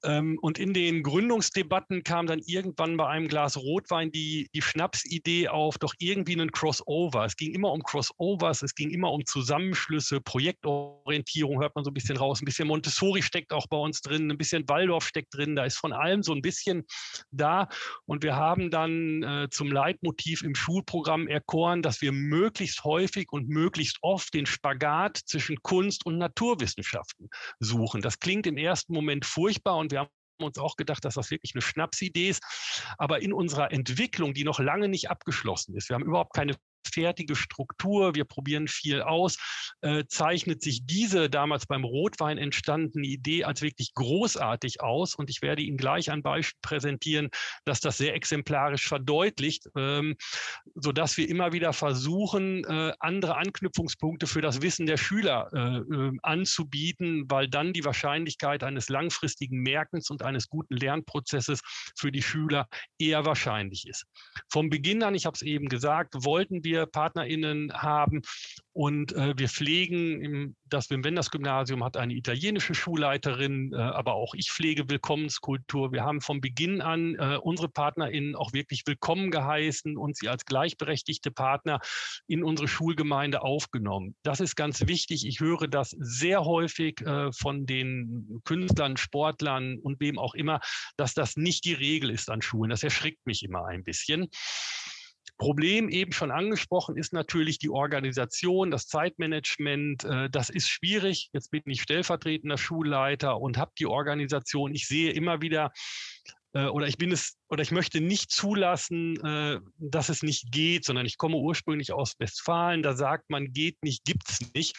Ähm, und in den Gründungsdebatten kam dann irgendwann bei einem Glas Rotwein die, die Schnapsidee auf, doch irgendwie einen Crossover. Es ging immer um Crossovers, es ging immer um Zusammenschlüsse, Projektorientierung hört man so ein bisschen raus. Ein bisschen Montessori steckt auch bei uns drin, ein bisschen Waldorf steckt drin, da ist von allem so ein bisschen da. Und wir haben dann äh, zum Leitmotiv im Schulprogramm erkoren, dass wir möglichst häufig und möglichst oft den Spagat zwischen Kunst und Naturwissenschaften suchen. Das klingt im ersten Moment furchtbar und wir haben uns auch gedacht, dass das wirklich eine Schnapsidee ist. Aber in unserer Entwicklung, die noch lange nicht abgeschlossen ist, wir haben überhaupt keine fertige Struktur, wir probieren viel aus, äh, zeichnet sich diese damals beim Rotwein entstandene Idee als wirklich großartig aus. Und ich werde Ihnen gleich ein Beispiel präsentieren, dass das sehr exemplarisch verdeutlicht, ähm, sodass wir immer wieder versuchen, äh, andere Anknüpfungspunkte für das Wissen der Schüler äh, äh, anzubieten, weil dann die Wahrscheinlichkeit eines langfristigen Merkens und eines guten Lernprozesses für die Schüler eher wahrscheinlich ist. Vom Beginn an, ich habe es eben gesagt, wollten wir PartnerInnen haben und äh, wir pflegen, im, das Wim-Wenders-Gymnasium hat eine italienische Schulleiterin, äh, aber auch ich pflege Willkommenskultur. Wir haben vom Beginn an äh, unsere PartnerInnen auch wirklich willkommen geheißen und sie als gleichberechtigte Partner in unsere Schulgemeinde aufgenommen. Das ist ganz wichtig. Ich höre das sehr häufig äh, von den Künstlern, Sportlern und wem auch immer, dass das nicht die Regel ist an Schulen. Das erschrickt mich immer ein bisschen. Problem eben schon angesprochen ist natürlich die Organisation, das Zeitmanagement. Äh, das ist schwierig. Jetzt bin ich stellvertretender Schulleiter und habe die Organisation. Ich sehe immer wieder äh, oder ich bin es oder ich möchte nicht zulassen, äh, dass es nicht geht, sondern ich komme ursprünglich aus Westfalen. Da sagt man, geht nicht, gibt es nicht.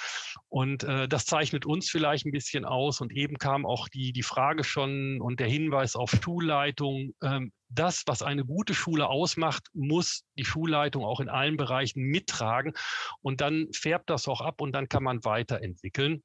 Und das zeichnet uns vielleicht ein bisschen aus. Und eben kam auch die, die Frage schon und der Hinweis auf Schulleitung. Das, was eine gute Schule ausmacht, muss die Schulleitung auch in allen Bereichen mittragen. Und dann färbt das auch ab und dann kann man weiterentwickeln.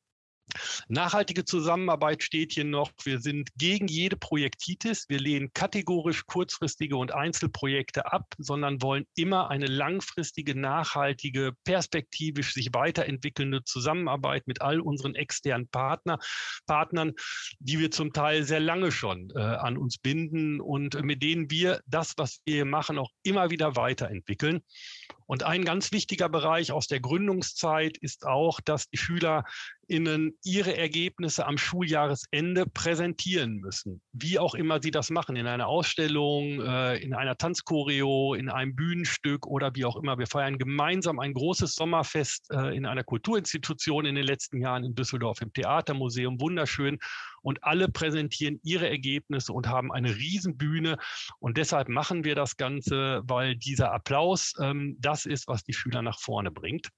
Nachhaltige Zusammenarbeit steht hier noch. Wir sind gegen jede Projektitis. Wir lehnen kategorisch kurzfristige und Einzelprojekte ab, sondern wollen immer eine langfristige, nachhaltige, perspektivisch sich weiterentwickelnde Zusammenarbeit mit all unseren externen Partner, Partnern, die wir zum Teil sehr lange schon äh, an uns binden und mit denen wir das, was wir machen, auch immer wieder weiterentwickeln. Und ein ganz wichtiger Bereich aus der Gründungszeit ist auch, dass die SchülerInnen ihre Ergebnisse am Schuljahresende präsentieren müssen. Wie auch immer sie das machen, in einer Ausstellung, äh, in einer Tanzchoreo, in einem Bühnenstück oder wie auch immer. Wir feiern gemeinsam ein großes Sommerfest äh, in einer Kulturinstitution in den letzten Jahren in Düsseldorf im Theatermuseum. Wunderschön und alle präsentieren ihre Ergebnisse und haben eine Riesenbühne. Und deshalb machen wir das Ganze, weil dieser Applaus ähm, das ist, was die Schüler nach vorne bringt.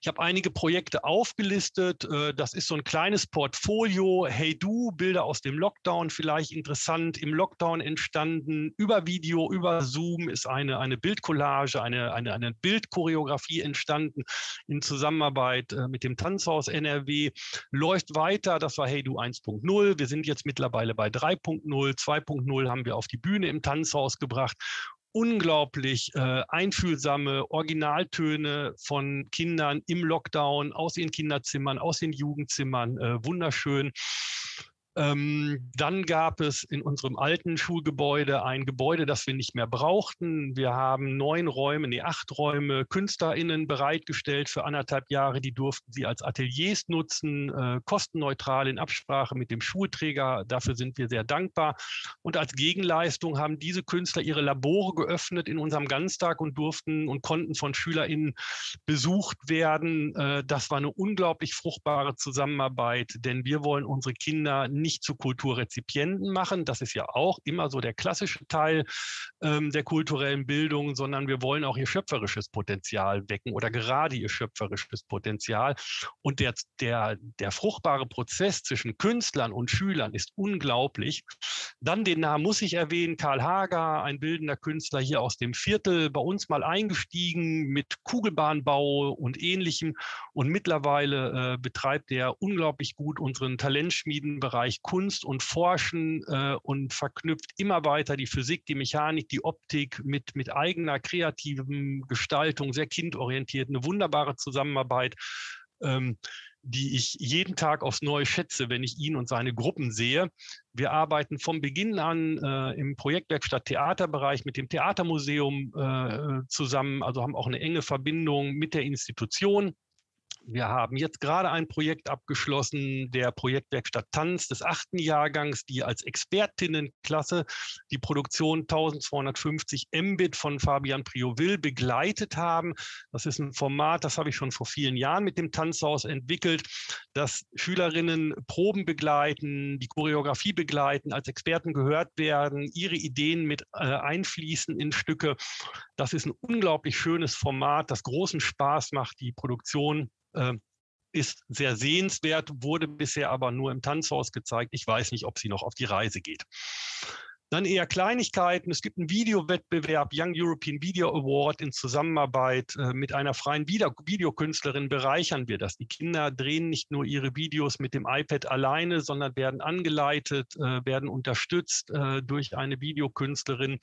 Ich habe einige Projekte aufgelistet. Äh, das ist so ein kleines Portfolio. Hey Du, Bilder aus dem Lockdown, vielleicht interessant. Im Lockdown entstanden. Über Video, über Zoom ist eine, eine Bildcollage, eine, eine, eine Bildchoreografie entstanden in Zusammenarbeit äh, mit dem Tanzhaus NRW. Läuft weiter. Das war Hey Du 1.0. Wir sind jetzt mittlerweile bei 3.0. 2.0 haben wir auf die Bühne im Tanzhaus gebracht unglaublich äh, einfühlsame Originaltöne von Kindern im Lockdown, aus ihren Kinderzimmern, aus den Jugendzimmern, äh, wunderschön. Ähm, dann gab es in unserem alten Schulgebäude ein Gebäude, das wir nicht mehr brauchten. Wir haben neun Räume, nee, acht Räume KünstlerInnen bereitgestellt für anderthalb Jahre. Die durften sie als Ateliers nutzen, äh, kostenneutral in Absprache mit dem Schulträger. Dafür sind wir sehr dankbar. Und als Gegenleistung haben diese Künstler ihre Labore geöffnet in unserem Ganztag und durften und konnten von SchülerInnen besucht werden. Äh, das war eine unglaublich fruchtbare Zusammenarbeit, denn wir wollen unsere Kinder nicht nicht zu Kulturrezipienten machen. Das ist ja auch immer so der klassische Teil ähm, der kulturellen Bildung, sondern wir wollen auch ihr schöpferisches Potenzial wecken oder gerade ihr schöpferisches Potenzial. Und der, der, der fruchtbare Prozess zwischen Künstlern und Schülern ist unglaublich. Dann den Namen muss ich erwähnen, Karl Hager, ein bildender Künstler hier aus dem Viertel, bei uns mal eingestiegen mit Kugelbahnbau und ähnlichem. Und mittlerweile äh, betreibt er unglaublich gut unseren Talentschmiedenbereich Kunst und Forschen äh, und verknüpft immer weiter die Physik, die Mechanik, die Optik mit, mit eigener kreativen Gestaltung, sehr kindorientiert, eine wunderbare Zusammenarbeit. Ähm, die ich jeden Tag aufs Neue schätze, wenn ich ihn und seine Gruppen sehe. Wir arbeiten vom Beginn an äh, im Projektwerkstatt Theaterbereich mit dem Theatermuseum äh, zusammen, also haben auch eine enge Verbindung mit der Institution Wir haben jetzt gerade ein Projekt abgeschlossen, der Projektwerkstatt Tanz des achten Jahrgangs, die als Expertinnenklasse die Produktion 1250 Mbit von Fabian Prioville begleitet haben. Das ist ein Format, das habe ich schon vor vielen Jahren mit dem Tanzhaus entwickelt, dass Schülerinnen Proben begleiten, die Choreografie begleiten, als Experten gehört werden, ihre Ideen mit äh, einfließen in Stücke. Das ist ein unglaublich schönes Format, das großen Spaß macht, die Produktion äh, ist sehr sehenswert, wurde bisher aber nur im Tanzhaus gezeigt. Ich weiß nicht, ob sie noch auf die Reise geht. Dann eher Kleinigkeiten. Es gibt einen Videowettbewerb, Young European Video Award in Zusammenarbeit äh, mit einer freien Video Videokünstlerin bereichern wir das. Die Kinder drehen nicht nur ihre Videos mit dem iPad alleine, sondern werden angeleitet, äh, werden unterstützt äh, durch eine Videokünstlerin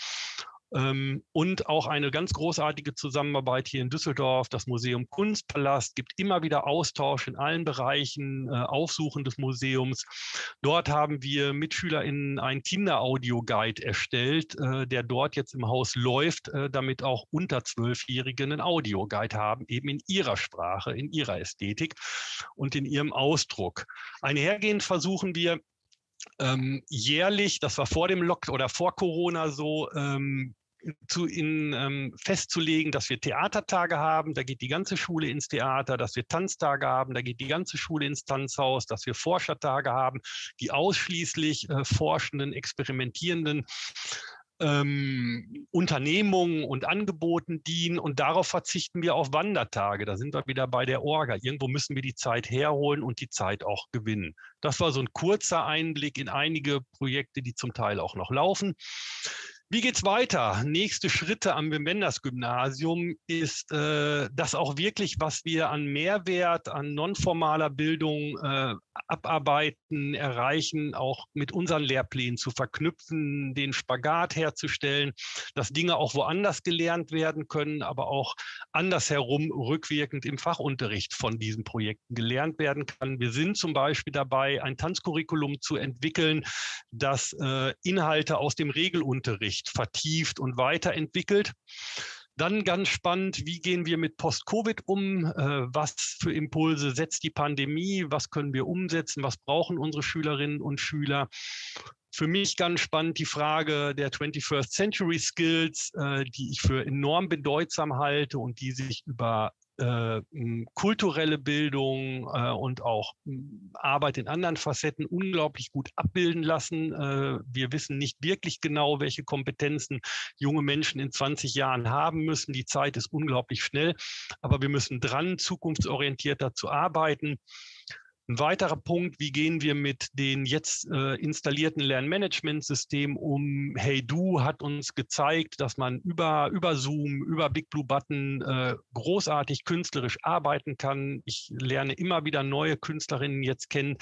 und auch eine ganz großartige Zusammenarbeit hier in Düsseldorf. Das Museum Kunstpalast gibt immer wieder Austausch in allen Bereichen, äh, Aufsuchen des Museums. Dort haben wir MitschülerInnen einen Kinderaudio-Guide erstellt, äh, der dort jetzt im Haus läuft, äh, damit auch unter Zwölfjährigen einen Audio-Guide haben, eben in ihrer Sprache, in ihrer Ästhetik und in ihrem Ausdruck. Einhergehend versuchen wir, ähm, jährlich, das war vor dem Lock oder vor Corona so, ähm, zu in, ähm, festzulegen, dass wir Theatertage haben, da geht die ganze Schule ins Theater, dass wir Tanztage haben, da geht die ganze Schule ins Tanzhaus, dass wir Forschertage haben, die ausschließlich äh, Forschenden, Experimentierenden ähm, Unternehmungen und Angeboten dienen und darauf verzichten wir auf Wandertage. Da sind wir wieder bei der Orga. Irgendwo müssen wir die Zeit herholen und die Zeit auch gewinnen. Das war so ein kurzer Einblick in einige Projekte, die zum Teil auch noch laufen. Wie geht's weiter? Nächste Schritte am Wenders-Gymnasium ist äh, das auch wirklich, was wir an Mehrwert, an nonformaler Bildung äh, abarbeiten, erreichen, auch mit unseren Lehrplänen zu verknüpfen, den Spagat herzustellen, dass Dinge auch woanders gelernt werden können, aber auch andersherum rückwirkend im Fachunterricht von diesen Projekten gelernt werden kann. Wir sind zum Beispiel dabei, ein Tanzcurriculum zu entwickeln, das äh, Inhalte aus dem Regelunterricht vertieft und weiterentwickelt. Dann ganz spannend, wie gehen wir mit Post-Covid um? Äh, was für Impulse setzt die Pandemie? Was können wir umsetzen? Was brauchen unsere Schülerinnen und Schüler? Für mich ganz spannend die Frage der 21st Century Skills, äh, die ich für enorm bedeutsam halte und die sich über äh, kulturelle Bildung äh, und auch Arbeit in anderen Facetten unglaublich gut abbilden lassen. Äh, wir wissen nicht wirklich genau, welche Kompetenzen junge Menschen in 20 Jahren haben müssen. Die Zeit ist unglaublich schnell, aber wir müssen dran, zukunftsorientierter zu arbeiten. Ein weiterer Punkt, wie gehen wir mit den jetzt äh, installierten Lernmanagementsystemen um? HeyDo hat uns gezeigt, dass man über, über Zoom, über Big Blue Button äh, großartig künstlerisch arbeiten kann. Ich lerne immer wieder neue Künstlerinnen jetzt kennen,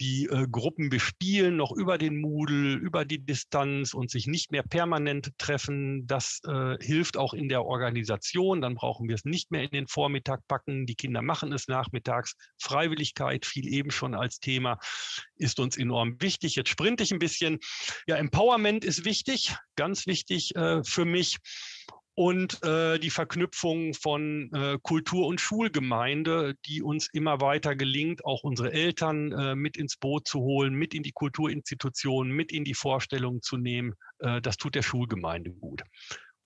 die äh, Gruppen bespielen, noch über den Moodle, über die Distanz und sich nicht mehr permanent treffen. Das äh, hilft auch in der Organisation. Dann brauchen wir es nicht mehr in den Vormittag packen. Die Kinder machen es nachmittags. Freiwilligkeit, fiel eben schon als Thema, ist uns enorm wichtig. Jetzt sprinte ich ein bisschen. Ja, Empowerment ist wichtig, ganz wichtig äh, für mich und äh, die Verknüpfung von äh, Kultur- und Schulgemeinde, die uns immer weiter gelingt, auch unsere Eltern äh, mit ins Boot zu holen, mit in die Kulturinstitutionen, mit in die Vorstellungen zu nehmen. Äh, das tut der Schulgemeinde gut.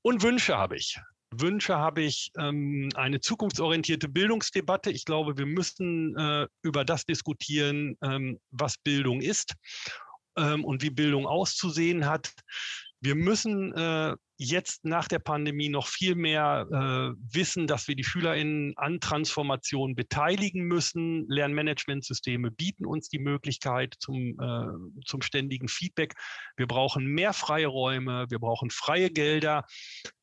Und Wünsche habe ich. Wünsche habe ich ähm, eine zukunftsorientierte Bildungsdebatte. Ich glaube, wir müssen äh, über das diskutieren, ähm, was Bildung ist ähm, und wie Bildung auszusehen hat. Wir müssen äh, jetzt nach der Pandemie noch viel mehr äh, wissen, dass wir die SchülerInnen an Transformation beteiligen müssen. Lernmanagementsysteme bieten uns die Möglichkeit zum, äh, zum ständigen Feedback. Wir brauchen mehr freie Räume, wir brauchen freie Gelder.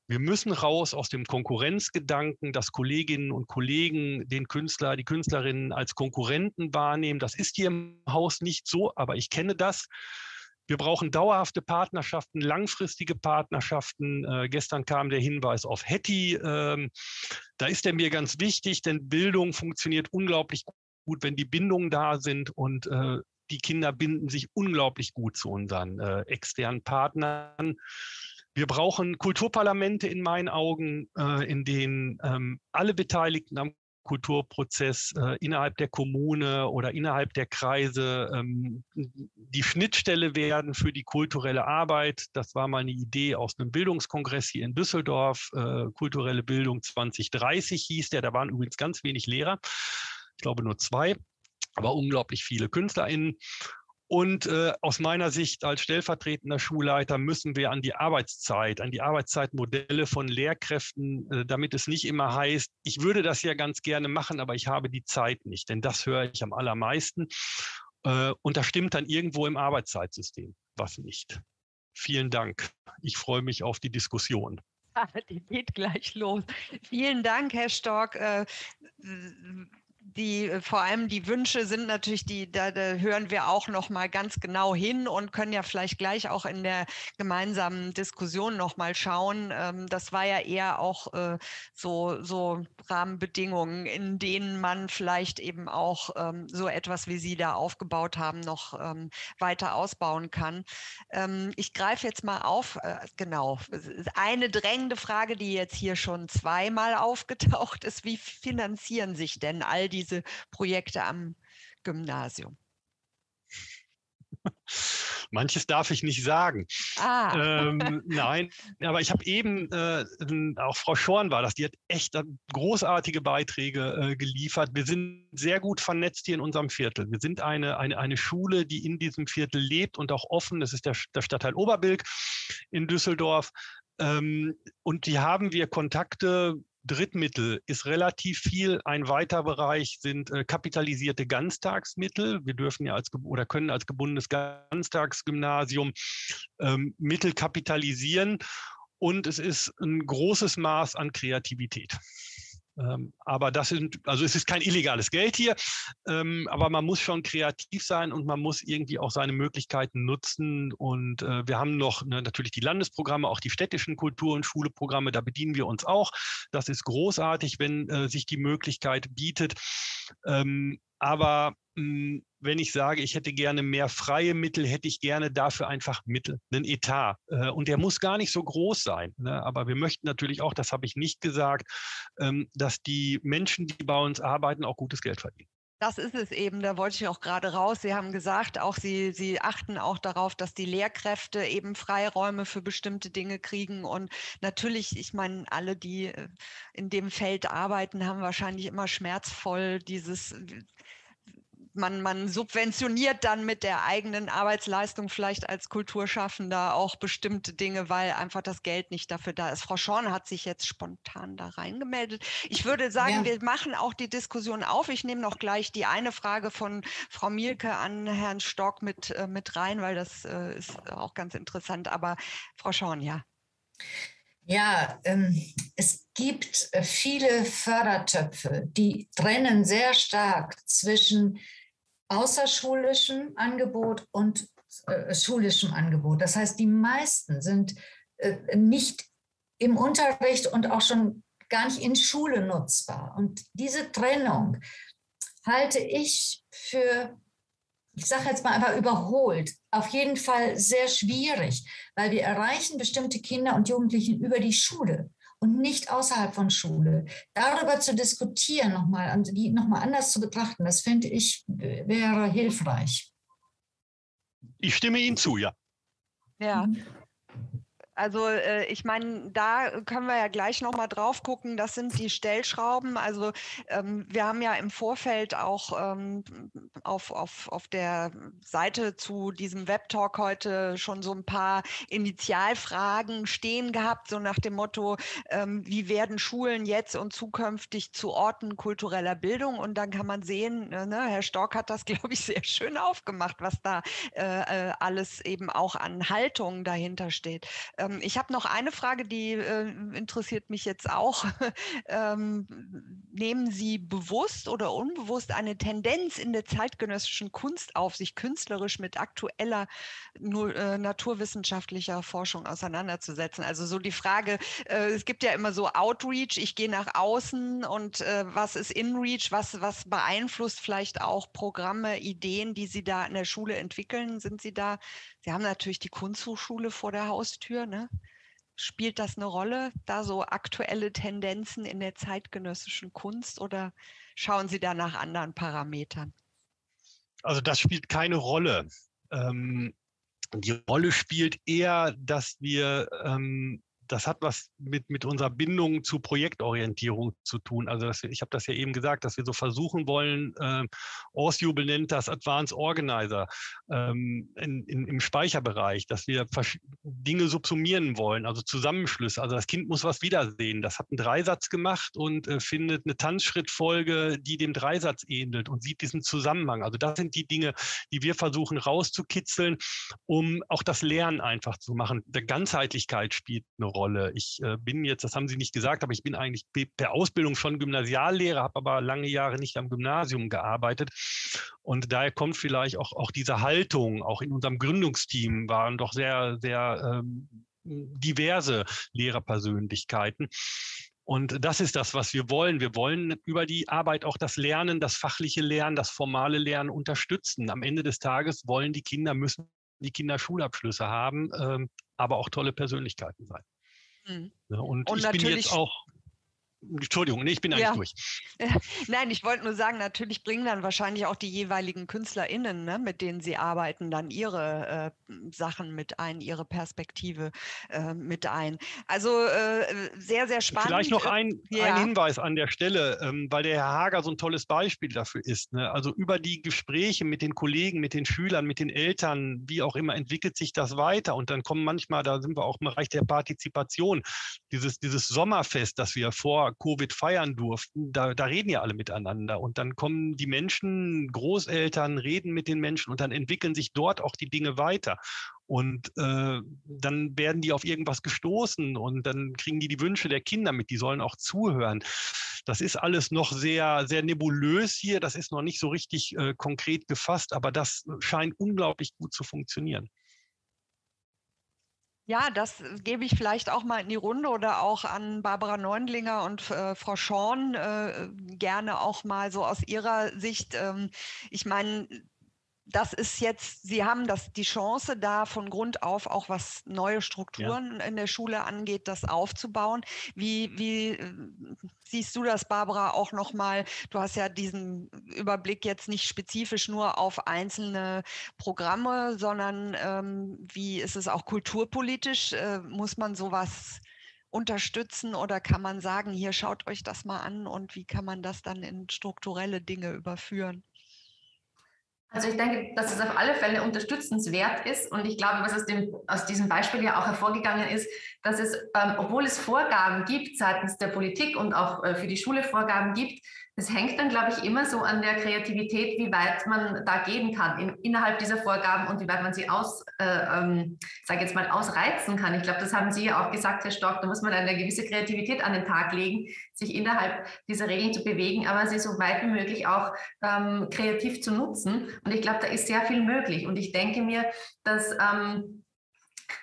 Wir müssen raus aus dem Konkurrenzgedanken, dass Kolleginnen und Kollegen den Künstler, die Künstlerinnen als Konkurrenten wahrnehmen. Das ist hier im Haus nicht so, aber ich kenne das. Wir brauchen dauerhafte Partnerschaften, langfristige Partnerschaften. Äh, gestern kam der Hinweis auf Hetty. Ähm, da ist er mir ganz wichtig, denn Bildung funktioniert unglaublich gut, wenn die Bindungen da sind und äh, die Kinder binden sich unglaublich gut zu unseren äh, externen Partnern. Wir brauchen Kulturparlamente in meinen Augen, äh, in denen ähm, alle Beteiligten am Kulturprozess äh, innerhalb der Kommune oder innerhalb der Kreise ähm, die Schnittstelle werden für die kulturelle Arbeit. Das war mal eine Idee aus einem Bildungskongress hier in Düsseldorf. Äh, kulturelle Bildung 2030 hieß der. Da waren übrigens ganz wenig Lehrer. Ich glaube nur zwei aber unglaublich viele KünstlerInnen. Und äh, aus meiner Sicht als stellvertretender Schulleiter müssen wir an die Arbeitszeit, an die Arbeitszeitmodelle von Lehrkräften, äh, damit es nicht immer heißt, ich würde das ja ganz gerne machen, aber ich habe die Zeit nicht. Denn das höre ich am allermeisten. Äh, und da stimmt dann irgendwo im Arbeitszeitsystem was nicht. Vielen Dank. Ich freue mich auf die Diskussion. Die geht gleich los. Vielen Dank, Herr Stork äh, die äh, vor allem die Wünsche sind natürlich die, da, da, hören wir auch noch mal ganz genau hin und können ja vielleicht gleich auch in der gemeinsamen Diskussion noch mal schauen. Ähm, das war ja eher auch äh, so, so Rahmenbedingungen, in denen man vielleicht eben auch ähm, so etwas, wie Sie da aufgebaut haben, noch ähm, weiter ausbauen kann. Ähm, ich greife jetzt mal auf, äh, genau, eine drängende Frage, die jetzt hier schon zweimal aufgetaucht ist. Wie finanzieren sich denn all diese diese Projekte am Gymnasium? Manches darf ich nicht sagen. Ah. Ähm, nein, aber ich habe eben, äh, auch Frau Schorn war das, die hat echt großartige Beiträge äh, geliefert. Wir sind sehr gut vernetzt hier in unserem Viertel. Wir sind eine, eine, eine Schule, die in diesem Viertel lebt und auch offen. Das ist der, der Stadtteil Oberbilk in Düsseldorf. Ähm, und die haben wir Kontakte Drittmittel ist relativ viel. Ein weiterer Bereich sind äh, kapitalisierte Ganztagsmittel. Wir dürfen ja als oder können als gebundenes Ganztagsgymnasium ähm, Mittel kapitalisieren. Und es ist ein großes Maß an Kreativität. Ähm, aber das sind, also es ist kein illegales Geld hier, ähm, aber man muss schon kreativ sein und man muss irgendwie auch seine Möglichkeiten nutzen. Und äh, wir haben noch ne, natürlich die Landesprogramme, auch die städtischen Kultur- und Schuleprogramme, da bedienen wir uns auch. Das ist großartig, wenn äh, sich die Möglichkeit bietet. Ähm, aber wenn ich sage, ich hätte gerne mehr freie Mittel, hätte ich gerne dafür einfach Mittel, einen Etat. Äh, und der muss gar nicht so groß sein. Ne? Aber wir möchten natürlich auch, das habe ich nicht gesagt, ähm, dass die Menschen, die bei uns arbeiten, auch gutes Geld verdienen. Das ist es eben, da wollte ich auch gerade raus. Sie haben gesagt, auch Sie, Sie achten auch darauf, dass die Lehrkräfte eben Freiräume für bestimmte Dinge kriegen. Und natürlich, ich meine, alle, die äh, in dem Feld arbeiten, haben wahrscheinlich immer schmerzvoll dieses man, man subventioniert dann mit der eigenen Arbeitsleistung vielleicht als Kulturschaffender auch bestimmte Dinge, weil einfach das Geld nicht dafür da ist. Frau Schorn hat sich jetzt spontan da reingemeldet. Ich würde sagen, ja. wir machen auch die Diskussion auf. Ich nehme noch gleich die eine Frage von Frau Mielke an Herrn Stock mit, äh, mit rein, weil das äh, ist auch ganz interessant. Aber Frau Schorn, ja. Ja, ähm, es gibt viele Fördertöpfe, die trennen sehr stark zwischen außerschulischem Angebot und äh, schulischem Angebot. Das heißt, die meisten sind äh, nicht im Unterricht und auch schon gar nicht in Schule nutzbar. Und diese Trennung halte ich für, ich sage jetzt mal einfach überholt, auf jeden Fall sehr schwierig, weil wir erreichen bestimmte Kinder und Jugendlichen über die Schule und nicht außerhalb von Schule. Darüber zu diskutieren, nochmal, die nochmal anders zu betrachten, das finde ich wäre hilfreich. Ich stimme Ihnen zu, ja. Ja. Also äh, ich meine, da können wir ja gleich noch mal drauf gucken. Das sind die Stellschrauben. Also ähm, wir haben ja im Vorfeld auch ähm, auf, auf, auf der Seite zu diesem Webtalk heute schon so ein paar Initialfragen stehen gehabt, so nach dem Motto, ähm, wie werden Schulen jetzt und zukünftig zu Orten kultureller Bildung? Und dann kann man sehen, äh, ne, Herr Stork hat das, glaube ich, sehr schön aufgemacht, was da äh, äh, alles eben auch an Haltungen dahinter steht. Ähm, ich habe noch eine Frage, die äh, interessiert mich jetzt auch. ähm, nehmen Sie bewusst oder unbewusst eine Tendenz in der zeitgenössischen Kunst auf, sich künstlerisch mit aktueller nur, äh, naturwissenschaftlicher Forschung auseinanderzusetzen? Also so die Frage, äh, es gibt ja immer so Outreach, ich gehe nach außen und äh, was ist Inreach, was, was beeinflusst vielleicht auch Programme, Ideen, die Sie da in der Schule entwickeln? Sind Sie da, Sie haben natürlich die Kunsthochschule vor der Haustür, ne? Spielt das eine Rolle, da so aktuelle Tendenzen in der zeitgenössischen Kunst oder schauen Sie da nach anderen Parametern? Also das spielt keine Rolle. Ähm, die Rolle spielt eher, dass wir ähm, das hat was mit, mit unserer Bindung zu Projektorientierung zu tun. Also wir, ich habe das ja eben gesagt, dass wir so versuchen wollen, äh, Orsjubel nennt das Advanced Organizer ähm, in, in, im Speicherbereich, dass wir Dinge subsumieren wollen, also Zusammenschlüsse. Also das Kind muss was wiedersehen. Das hat einen Dreisatz gemacht und äh, findet eine Tanzschrittfolge, die dem Dreisatz ähnelt und sieht diesen Zusammenhang. Also das sind die Dinge, die wir versuchen rauszukitzeln, um auch das Lernen einfach zu machen. Der Ganzheitlichkeit spielt eine Rolle. Rolle. Ich äh, bin jetzt, das haben Sie nicht gesagt, aber ich bin eigentlich per Ausbildung schon Gymnasiallehrer, habe aber lange Jahre nicht am Gymnasium gearbeitet. Und daher kommt vielleicht auch, auch diese Haltung, auch in unserem Gründungsteam waren doch sehr, sehr ähm, diverse Lehrerpersönlichkeiten. Und das ist das, was wir wollen. Wir wollen über die Arbeit auch das Lernen, das fachliche Lernen, das formale Lernen unterstützen. Am Ende des Tages wollen die Kinder, müssen die Kinder Schulabschlüsse haben, ähm, aber auch tolle Persönlichkeiten sein. Mhm. Ja, und, und ich bin jetzt auch Entschuldigung, nee, ich bin eigentlich ja. durch. Nein, ich wollte nur sagen, natürlich bringen dann wahrscheinlich auch die jeweiligen KünstlerInnen, ne, mit denen sie arbeiten, dann ihre äh, Sachen mit ein, ihre Perspektive äh, mit ein. Also äh, sehr, sehr spannend. Vielleicht noch ein, ja. ein Hinweis an der Stelle, ähm, weil der Herr Hager so ein tolles Beispiel dafür ist. Ne? Also über die Gespräche mit den Kollegen, mit den Schülern, mit den Eltern, wie auch immer, entwickelt sich das weiter. Und dann kommen manchmal, da sind wir auch im Bereich der Partizipation, dieses, dieses Sommerfest, das wir vor Covid feiern durften, da, da reden ja alle miteinander. Und dann kommen die Menschen, Großeltern, reden mit den Menschen und dann entwickeln sich dort auch die Dinge weiter. Und äh, dann werden die auf irgendwas gestoßen und dann kriegen die die Wünsche der Kinder mit, die sollen auch zuhören. Das ist alles noch sehr, sehr nebulös hier, das ist noch nicht so richtig äh, konkret gefasst, aber das scheint unglaublich gut zu funktionieren. Ja, das gebe ich vielleicht auch mal in die Runde oder auch an Barbara Neundlinger und äh, Frau Schorn äh, gerne auch mal so aus ihrer Sicht. Ähm, ich meine, das ist jetzt, Sie haben das, die Chance, da von Grund auf auch was neue Strukturen ja. in der Schule angeht, das aufzubauen. Wie, wie äh, siehst du das, Barbara, auch nochmal? Du hast ja diesen Überblick jetzt nicht spezifisch nur auf einzelne Programme, sondern ähm, wie ist es auch kulturpolitisch? Äh, muss man sowas unterstützen oder kann man sagen, hier schaut euch das mal an und wie kann man das dann in strukturelle Dinge überführen? Also ich denke, dass es auf alle Fälle unterstützenswert ist. Und ich glaube, was aus, dem, aus diesem Beispiel ja auch hervorgegangen ist, dass es, ähm, obwohl es Vorgaben gibt seitens der Politik und auch äh, für die Schule Vorgaben gibt, es hängt dann, glaube ich, immer so an der Kreativität, wie weit man da gehen kann in, innerhalb dieser Vorgaben und wie weit man sie aus, äh, ähm, sage jetzt mal, ausreizen kann. Ich glaube, das haben Sie ja auch gesagt, Herr Stock, da muss man eine gewisse Kreativität an den Tag legen, sich innerhalb dieser Regeln zu bewegen, aber sie so weit wie möglich auch ähm, kreativ zu nutzen. Und ich glaube, da ist sehr viel möglich. Und ich denke mir, dass ähm,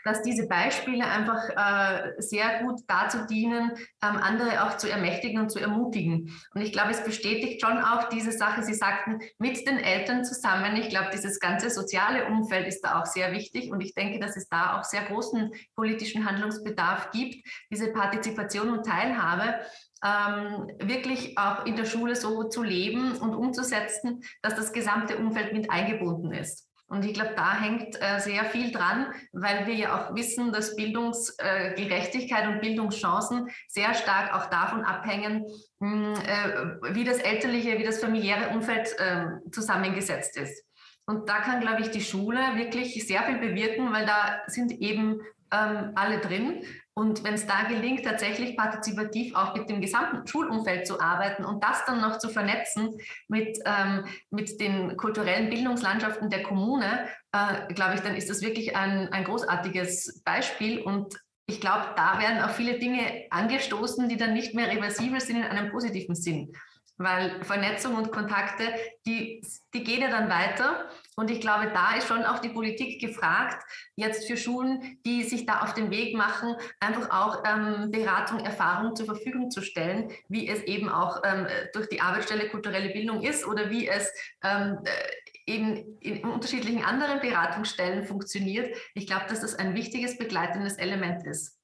dass diese Beispiele einfach äh, sehr gut dazu dienen, ähm, andere auch zu ermächtigen und zu ermutigen. Und ich glaube, es bestätigt schon auch diese Sache, Sie sagten, mit den Eltern zusammen. Ich glaube, dieses ganze soziale Umfeld ist da auch sehr wichtig. Und ich denke, dass es da auch sehr großen politischen Handlungsbedarf gibt, diese Partizipation und Teilhabe. Ähm, wirklich auch in der Schule so zu leben und umzusetzen, dass das gesamte Umfeld mit eingebunden ist. Und ich glaube, da hängt äh, sehr viel dran, weil wir ja auch wissen, dass Bildungsgerechtigkeit äh, und Bildungschancen sehr stark auch davon abhängen, mh, hm, äh, wie das elterliche, wie das familiäre Umfeld ähm, zusammengesetzt ist. Und da kann, glaube ich, die Schule wirklich sehr viel bewirken, weil da sind eben ähm, alle drin. Und wenn es da gelingt, tatsächlich partizipativ auch mit dem gesamten Schulumfeld zu arbeiten und das dann noch zu vernetzen mit, ähm, mit den kulturellen Bildungslandschaften der Kommune, äh, glaube ich, dann ist das wirklich ein, ein großartiges Beispiel. Und ich glaube, da werden auch viele Dinge angestoßen, die dann nicht mehr reversibel sind in einem positiven Sinn. Weil Vernetzung und Kontakte, die, die gehen ja dann weiter. Und ich glaube, da ist schon auch die Politik gefragt, jetzt für Schulen, die sich da auf den Weg machen, einfach auch ähm, Beratung, Erfahrung zur Verfügung zu stellen, wie es eben auch ähm, durch die Arbeitsstelle kulturelle Bildung ist oder wie es ähm, äh, eben in unterschiedlichen anderen Beratungsstellen funktioniert. Ich glaube, dass das ein wichtiges begleitendes Element ist.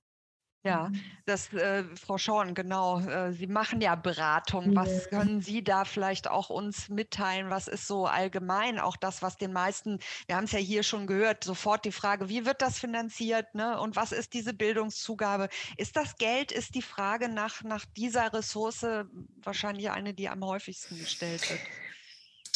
Ja, mhm. das, äh, Frau Schorn, genau. Äh, Sie machen ja Beratung. Was können Sie da vielleicht auch uns mitteilen? Was ist so allgemein auch das, was den meisten, wir haben es ja hier schon gehört, sofort die Frage, wie wird das finanziert? Ne? Und was ist diese Bildungszugabe? Ist das Geld, ist die Frage nach, nach dieser Ressource wahrscheinlich eine, die am häufigsten gestellt wird?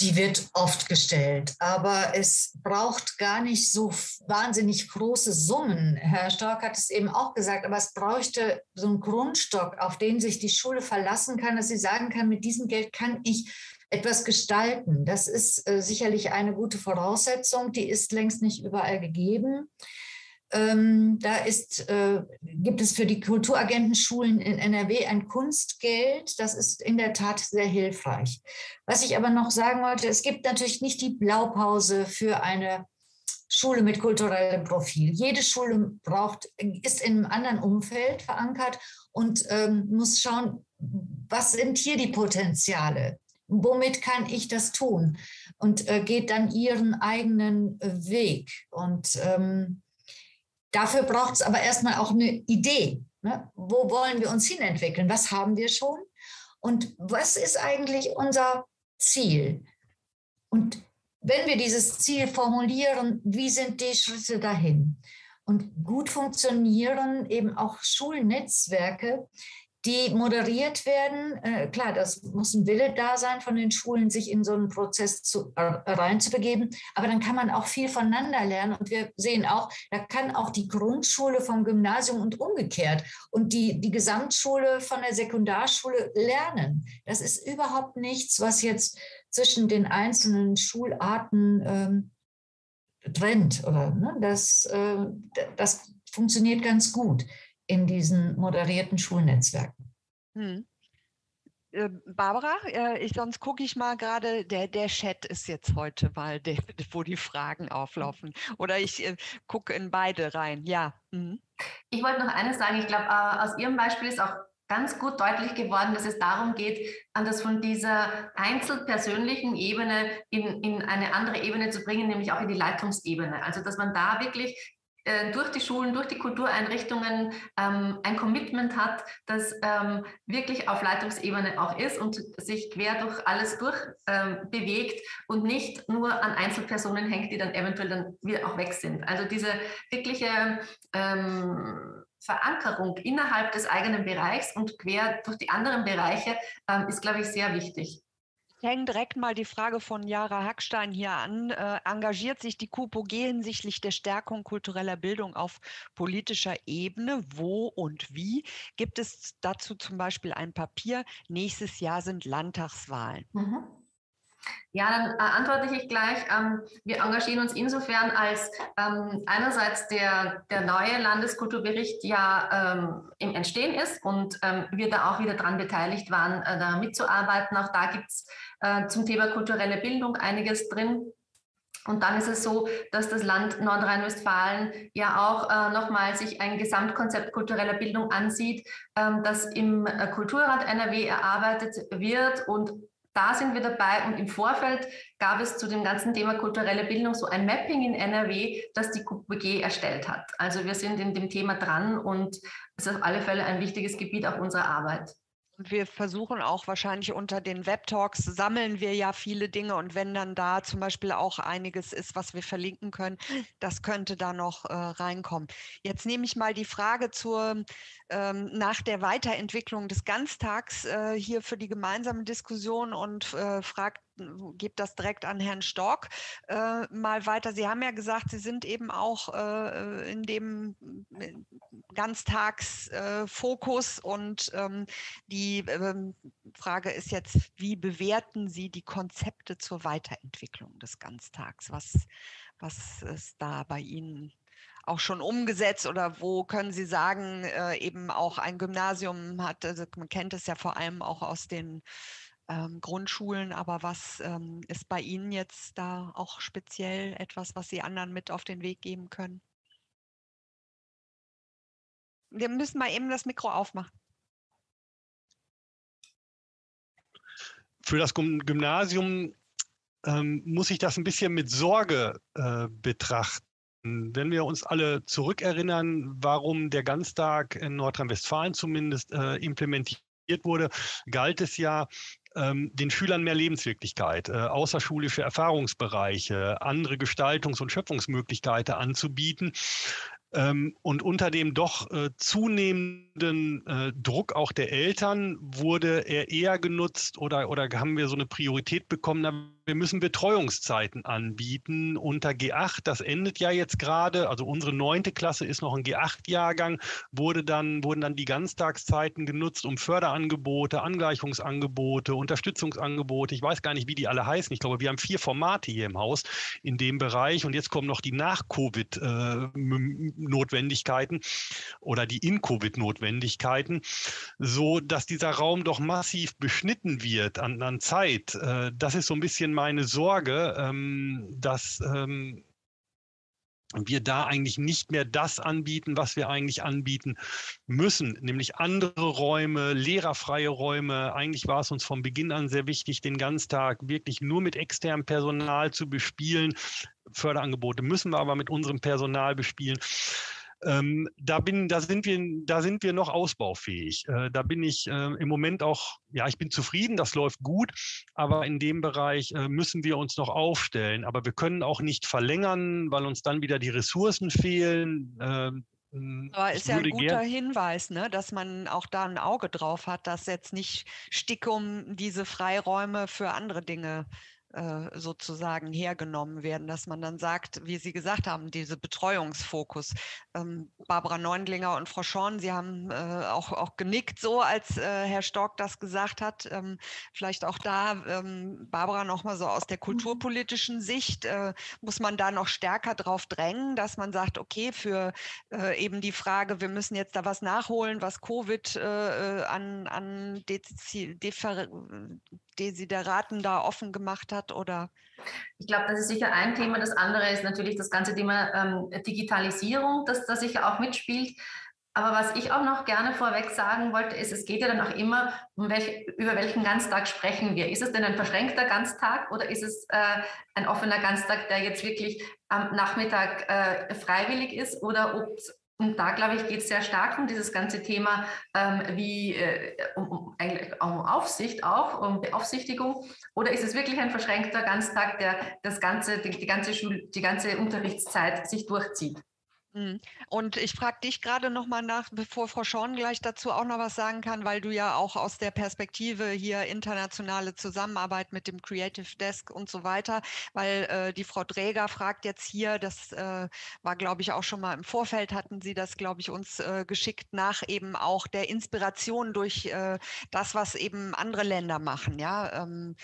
Die wird oft gestellt, aber es braucht gar nicht so wahnsinnig große Summen. Herr Stork hat es eben auch gesagt, aber es bräuchte so einen Grundstock, auf den sich die Schule verlassen kann, dass sie sagen kann, mit diesem Geld kann ich etwas gestalten. Das ist äh, sicherlich eine gute Voraussetzung, die ist längst nicht überall gegeben. Ähm, da ist, äh, gibt es für die Kulturagentenschulen in NRW ein Kunstgeld. Das ist in der Tat sehr hilfreich. Was ich aber noch sagen wollte, es gibt natürlich nicht die Blaupause für eine Schule mit kulturellem Profil. Jede Schule braucht, ist in einem anderen Umfeld verankert und ähm, muss schauen, was sind hier die Potenziale? Womit kann ich das tun? Und äh, geht dann ihren eigenen Weg. Und ähm, Dafür braucht es aber erstmal auch eine Idee. Ne? Wo wollen wir uns hinentwickeln? Was haben wir schon? Und was ist eigentlich unser Ziel? Und wenn wir dieses Ziel formulieren, wie sind die Schritte dahin? Und gut funktionieren eben auch Schulnetzwerke, die moderiert werden. Äh, klar, das muss ein Wille da sein von den Schulen, sich in so einen Prozess zu, äh, reinzubegeben. Aber dann kann man auch viel voneinander lernen. Und wir sehen auch, da kann auch die Grundschule vom Gymnasium und umgekehrt und die, die Gesamtschule von der Sekundarschule lernen. Das ist überhaupt nichts, was jetzt zwischen den einzelnen Schularten ähm, trennt. Oder, ne? das, äh, das funktioniert ganz gut in diesen moderierten Schulnetzwerken. Hm. Äh, Barbara, äh, ich, sonst gucke ich mal gerade, der, der Chat ist jetzt heute mal, der, wo die Fragen auflaufen. Oder ich äh, gucke in beide rein. Ja. Mhm. Ich wollte noch eines sagen. Ich glaube, äh, aus Ihrem Beispiel ist auch ganz gut deutlich geworden, dass es darum geht, das von dieser einzelpersönlichen Ebene in, in eine andere Ebene zu bringen, nämlich auch in die Leitungsebene. Also dass man da wirklich durch die Schulen, durch die Kultureinrichtungen ähm, ein Commitment hat, das ähm, wirklich auf Leitungsebene auch ist und sich quer durch alles durch ähm, bewegt und nicht nur an Einzelpersonen hängt, die dann eventuell dann wieder auch weg sind. Also diese wirkliche ähm, Verankerung innerhalb des eigenen Bereichs und quer durch die anderen Bereiche ähm, ist, glaube ich, sehr wichtig hänge direkt mal die Frage von Jara Hackstein hier an. Äh, engagiert sich die KUPOG hinsichtlich der Stärkung kultureller Bildung auf politischer Ebene? Wo und wie? Gibt es dazu zum Beispiel ein Papier? Nächstes Jahr sind Landtagswahlen. Mhm. Ja, dann äh, antworte ich gleich. Ähm, wir engagieren uns insofern, als ähm, einerseits der, der neue Landeskulturbericht ja ähm, im Entstehen ist und wir da auch wieder daran beteiligt waren, äh, da mitzuarbeiten. Auch da gibt es äh, zum Thema kulturelle Bildung einiges drin. Und dann ist es so, dass das Land Nordrhein-Westfalen ja auch äh, nochmal sich ein Gesamtkonzept kultureller Bildung ansieht, ähm, das im Kulturrat NRW erarbeitet wird und da sind wir dabei und im Vorfeld gab es zu dem ganzen Thema kulturelle Bildung so ein Mapping in NRW, das die KUPG erstellt hat. Also wir sind in dem Thema dran und es ist auf alle Fälle ein wichtiges Gebiet auch unserer Arbeit. Und wir versuchen auch wahrscheinlich unter den Webtalks sammeln wir ja viele Dinge und wenn dann da zum Beispiel auch einiges ist, was wir verlinken können, das könnte da noch äh, reinkommen. Jetzt nehme ich mal die Frage zur ähm, nach der Weiterentwicklung des Ganztags äh, hier für die gemeinsame Diskussion und äh, fragt gebe das direkt an Herrn Stork äh, mal weiter. Sie haben ja gesagt, Sie sind eben auch äh, in dem äh, Ganztagsfokus und ähm, die ähm, Frage ist jetzt, wie bewerten Sie die Konzepte zur Weiterentwicklung des Ganztags? Was, was ist da bei Ihnen auch schon umgesetzt oder wo können Sie sagen, äh, eben auch ein Gymnasium hat, also man kennt es ja vor allem auch aus den ähm, Grundschulen, aber was ähm, ist bei Ihnen jetzt da auch speziell etwas, was Sie anderen mit auf den Weg geben können? Wir müssen mal eben das Mikro aufmachen. Für das Gymnasium ähm, muss ich das ein bisschen mit Sorge äh, betrachten Wenn wir uns alle zurückerinnern, warum der Ganztag in Nordrhein-Westfalen zumindest äh, implementiert wurde, galt es ja, ähm, den Schülern mehr Lebenswirklichkeit, äh, außerschulische Erfahrungsbereiche, andere Gestaltungs- und Schöpfungsmöglichkeiten anzubieten. Ähm, und unter dem doch äh, zunehmenden äh, Druck auch der Eltern wurde er eher genutzt oder, oder haben wir so eine Priorität bekommen, wir müssen Betreuungszeiten anbieten unter G8. Das endet ja jetzt gerade. Also unsere neunte Klasse ist noch ein G8-Jahrgang. Wurde dann, wurden dann die Ganztagszeiten genutzt, um Förderangebote, Angleichungsangebote, Unterstützungsangebote, ich weiß gar nicht, wie die alle heißen. Ich glaube, wir haben vier Formate hier im Haus in dem Bereich. Und jetzt kommen noch die Nach-Covid-Notwendigkeiten oder die In-Covid-Notwendigkeiten, so dass dieser Raum doch massiv beschnitten wird an, an Zeit. Äh, das ist so ein bisschen meine Sorge, ähm, dass ähm, wir da eigentlich nicht mehr das anbieten, was wir eigentlich anbieten müssen, nämlich andere Räume, lehrerfreie Räume. Eigentlich war es uns von Beginn an sehr wichtig, den Ganztag wirklich nur mit externem Personal zu bespielen. Förderangebote müssen wir aber mit unserem Personal bespielen. Ähm, da, bin, da, sind wir, da sind wir noch ausbaufähig. Äh, da bin ich äh, im Moment auch, ja, ich bin zufrieden, das läuft gut, aber in dem Bereich äh, müssen wir uns noch aufstellen. Aber wir können auch nicht verlängern, weil uns dann wieder die Ressourcen fehlen. Ähm, aber ist ja ein guter Hinweis, ne, dass man auch da ein Auge drauf hat, dass jetzt nicht Stickum diese Freiräume für andere Dinge äh, sozusagen hergenommen werden, dass man dann sagt, wie Sie gesagt haben, diese Betreuungsfokus. Ähm, Barbara Neundlinger und Frau Schorn, Sie haben äh, auch, auch genickt so, als äh, Herr Stork das gesagt hat. Ähm, vielleicht auch da, ähm, Barbara, nochmal so aus der kulturpolitischen Sicht, äh, muss man da noch stärker drauf drängen, dass man sagt, okay, für äh, eben die Frage, wir müssen jetzt da was nachholen, was Covid äh, an, an Desideraten da offen gemacht hat? Oder? Ich glaube, das ist sicher ein Thema. Das andere ist natürlich das ganze Thema ähm, Digitalisierung, das da sicher auch mitspielt. Aber was ich auch noch gerne vorweg sagen wollte, ist, es geht ja dann auch immer, um welch, über welchen Ganztag sprechen wir. Ist es denn ein verschränkter Ganztag oder ist es äh, ein offener Ganztag, der jetzt wirklich am Nachmittag äh, freiwillig ist oder ob und da, glaube ich, geht es sehr stark um dieses ganze Thema, ähm, wie äh, um, um, um, Aufsicht auch, um Beaufsichtigung. Oder ist es wirklich ein verschränkter Ganztag, der das ganze, die, die ganze Schul die ganze Unterrichtszeit sich durchzieht? Mhm. Und ich frage dich gerade noch mal nach, bevor Frau Schorn gleich dazu auch noch was sagen kann, weil du ja auch aus der Perspektive hier internationale Zusammenarbeit mit dem Creative Desk und so weiter, weil äh, die Frau Dräger fragt jetzt hier, das äh, war glaube ich auch schon mal im Vorfeld, hatten Sie das glaube ich uns äh, geschickt nach eben auch der Inspiration durch äh, das, was eben andere Länder machen, ja, ähm,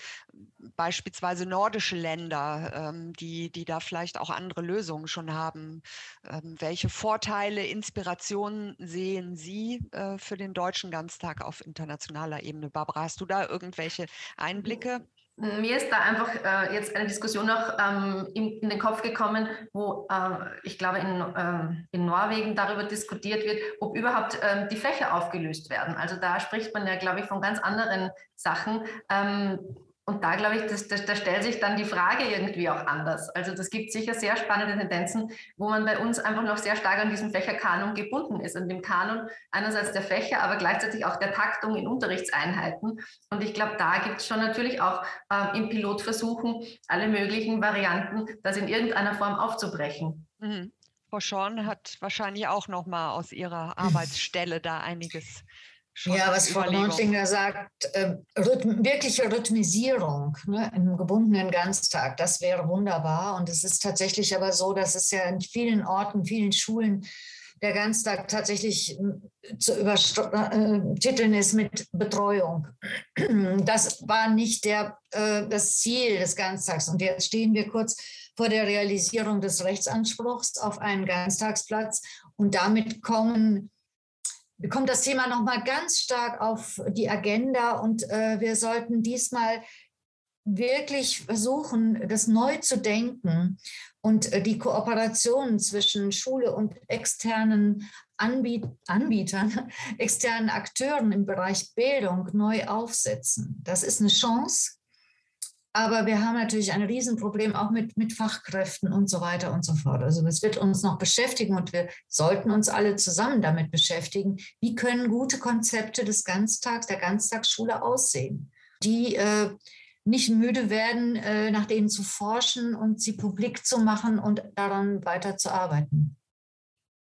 beispielsweise nordische Länder, ähm, die, die da vielleicht auch andere Lösungen schon haben. Ähm, welche Vorteile, Inspirationen sehen Sie äh, für den Deutschen Ganztag auf internationaler Ebene? Barbara, hast du da irgendwelche Einblicke? Mir ist da einfach äh, jetzt eine Diskussion noch ähm, in, in, den Kopf gekommen, wo äh, ich glaube in, äh, in Norwegen darüber diskutiert wird, ob überhaupt ähm, die Fächer aufgelöst werden. Also da spricht man ja, glaube ich, von ganz anderen Sachen. Ähm, und da glaube ich, das, das, da stellt sich dann die Frage irgendwie auch anders. Also das gibt sicher sehr spannende Tendenzen, wo man bei uns einfach noch sehr stark an diesem Fächerkanon gebunden ist. An dem Kanon einerseits der Fächer, aber gleichzeitig auch der Taktung in Unterrichtseinheiten. Und ich glaube, da gibt es schon natürlich auch äh, im Pilotversuchen alle möglichen Varianten, das in irgendeiner Form aufzubrechen. Mhm. Frau Schorn hat wahrscheinlich auch noch mal aus ihrer Arbeitsstelle da einiges ja, was Frau Neutlinger sagt, äh, Rhythm, wirkliche Rhythmisierung ne, im gebundenen Ganztag, das wäre wunderbar. Und es ist tatsächlich aber so, dass es ja in vielen Orten, vielen Schulen der Ganztag tatsächlich äh, zu übertiteln äh, ist mit Betreuung. Das war nicht der, äh, das Ziel des Ganztags. Und jetzt stehen wir kurz vor der Realisierung des Rechtsanspruchs auf einen Ganztagsplatz. Und damit kommen kommt das Thema nochmal ganz stark auf die Agenda und äh, wir sollten diesmal wirklich versuchen, das neu zu denken und äh, die Kooperation zwischen Schule und externen Anbiet Anbietern, externen Akteuren im Bereich Bildung neu aufsetzen. Das ist eine Chance. Aber wir haben natürlich ein Riesenproblem auch mit, mit Fachkräften und so weiter und so fort. Also das wird uns noch beschäftigen und wir sollten uns alle zusammen damit beschäftigen. Wie können gute Konzepte des Ganztags, der Ganztagsschule aussehen, die äh, nicht müde werden, äh, nach denen zu forschen und sie publik zu machen und daran weiterzuarbeiten.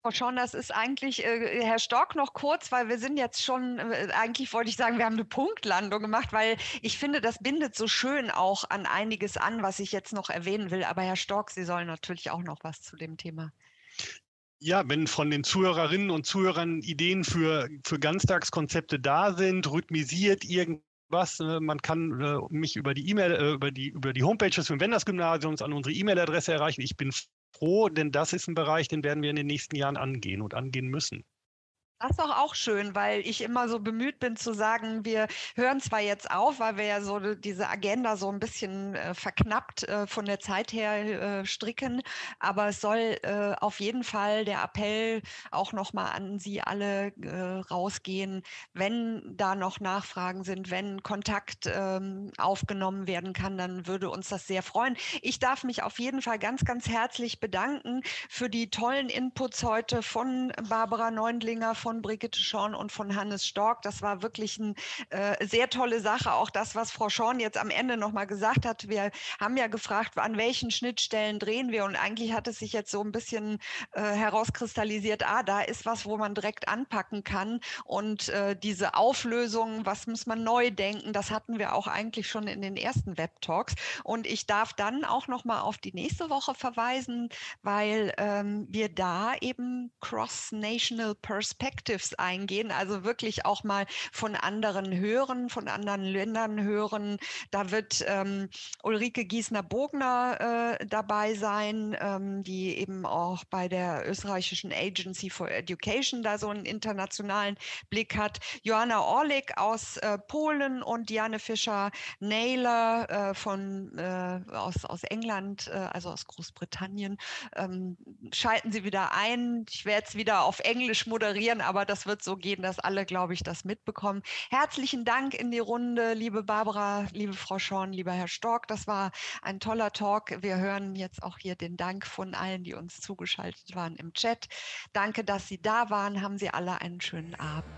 Frau Schorn, das ist eigentlich, äh, Herr Stock, noch kurz, weil wir sind jetzt schon, äh, eigentlich wollte ich sagen, wir haben eine Punktlandung gemacht, weil ich finde, das bindet so schön auch an einiges an, was ich jetzt noch erwähnen will. Aber Herr Stock, Sie sollen natürlich auch noch was zu dem Thema. Ja, wenn von den Zuhörerinnen und Zuhörern Ideen für, für Ganztagskonzepte da sind, rhythmisiert irgendwas, äh, man kann äh, mich über die E-Mail, äh, über die, über die Homepage des Wenders Gymnasiums an unsere E-Mail-Adresse erreichen. Ich bin froh, denn das ist ein Bereich, den werden wir in den nächsten Jahren angehen und angehen müssen. Das ist doch auch schön, weil ich immer so bemüht bin zu sagen, wir hören zwar jetzt auf, weil wir ja so diese Agenda so ein bisschen äh, verknappt äh, von der Zeit her äh, stricken, aber es soll äh, auf jeden Fall der Appell auch nochmal an Sie alle äh, rausgehen, wenn da noch Nachfragen sind, wenn Kontakt ähm, aufgenommen werden kann, dann würde uns das sehr freuen. Ich darf mich auf jeden Fall ganz, ganz herzlich bedanken für die tollen Inputs heute von Barbara Neundlinger, von von Brigitte Schorn und von Hannes Stork. Das war wirklich eine äh, sehr tolle Sache. Auch das, was Frau Schorn jetzt am Ende nochmal gesagt hat. Wir haben ja gefragt, an welchen Schnittstellen drehen wir. Und eigentlich hat es sich jetzt so ein bisschen äh, herauskristallisiert, ah, da ist was, wo man direkt anpacken kann. Und äh, diese Auflösung, was muss man neu denken, das hatten wir auch eigentlich schon in den ersten Web-Talks. Und ich darf dann auch nochmal auf die nächste Woche verweisen, weil ähm, wir da eben Cross-National Perspective Perspectives eingehen, also wirklich auch mal von anderen hören, von anderen Ländern hören. Da wird ähm, Ulrike Giesner-Bogner äh, dabei sein, ähm, die eben auch bei der österreichischen Agency for Education da so einen internationalen Blick hat. Johanna Orlik aus äh, Polen und Diane Fischer-Naylor äh, von äh, aus, aus England, äh, also aus Großbritannien. Ähm, schalten Sie wieder ein. Ich werde es wieder auf Englisch moderieren, aber das wird so gehen, dass alle, glaube ich, das mitbekommen. Herzlichen Dank in die Runde, liebe Barbara, liebe Frau Schorn, lieber Herr Stork. Das war ein toller Talk. Wir hören jetzt auch hier den Dank von allen, die uns zugeschaltet waren im Chat. Danke, dass Sie da waren. Haben Sie alle einen schönen Abend.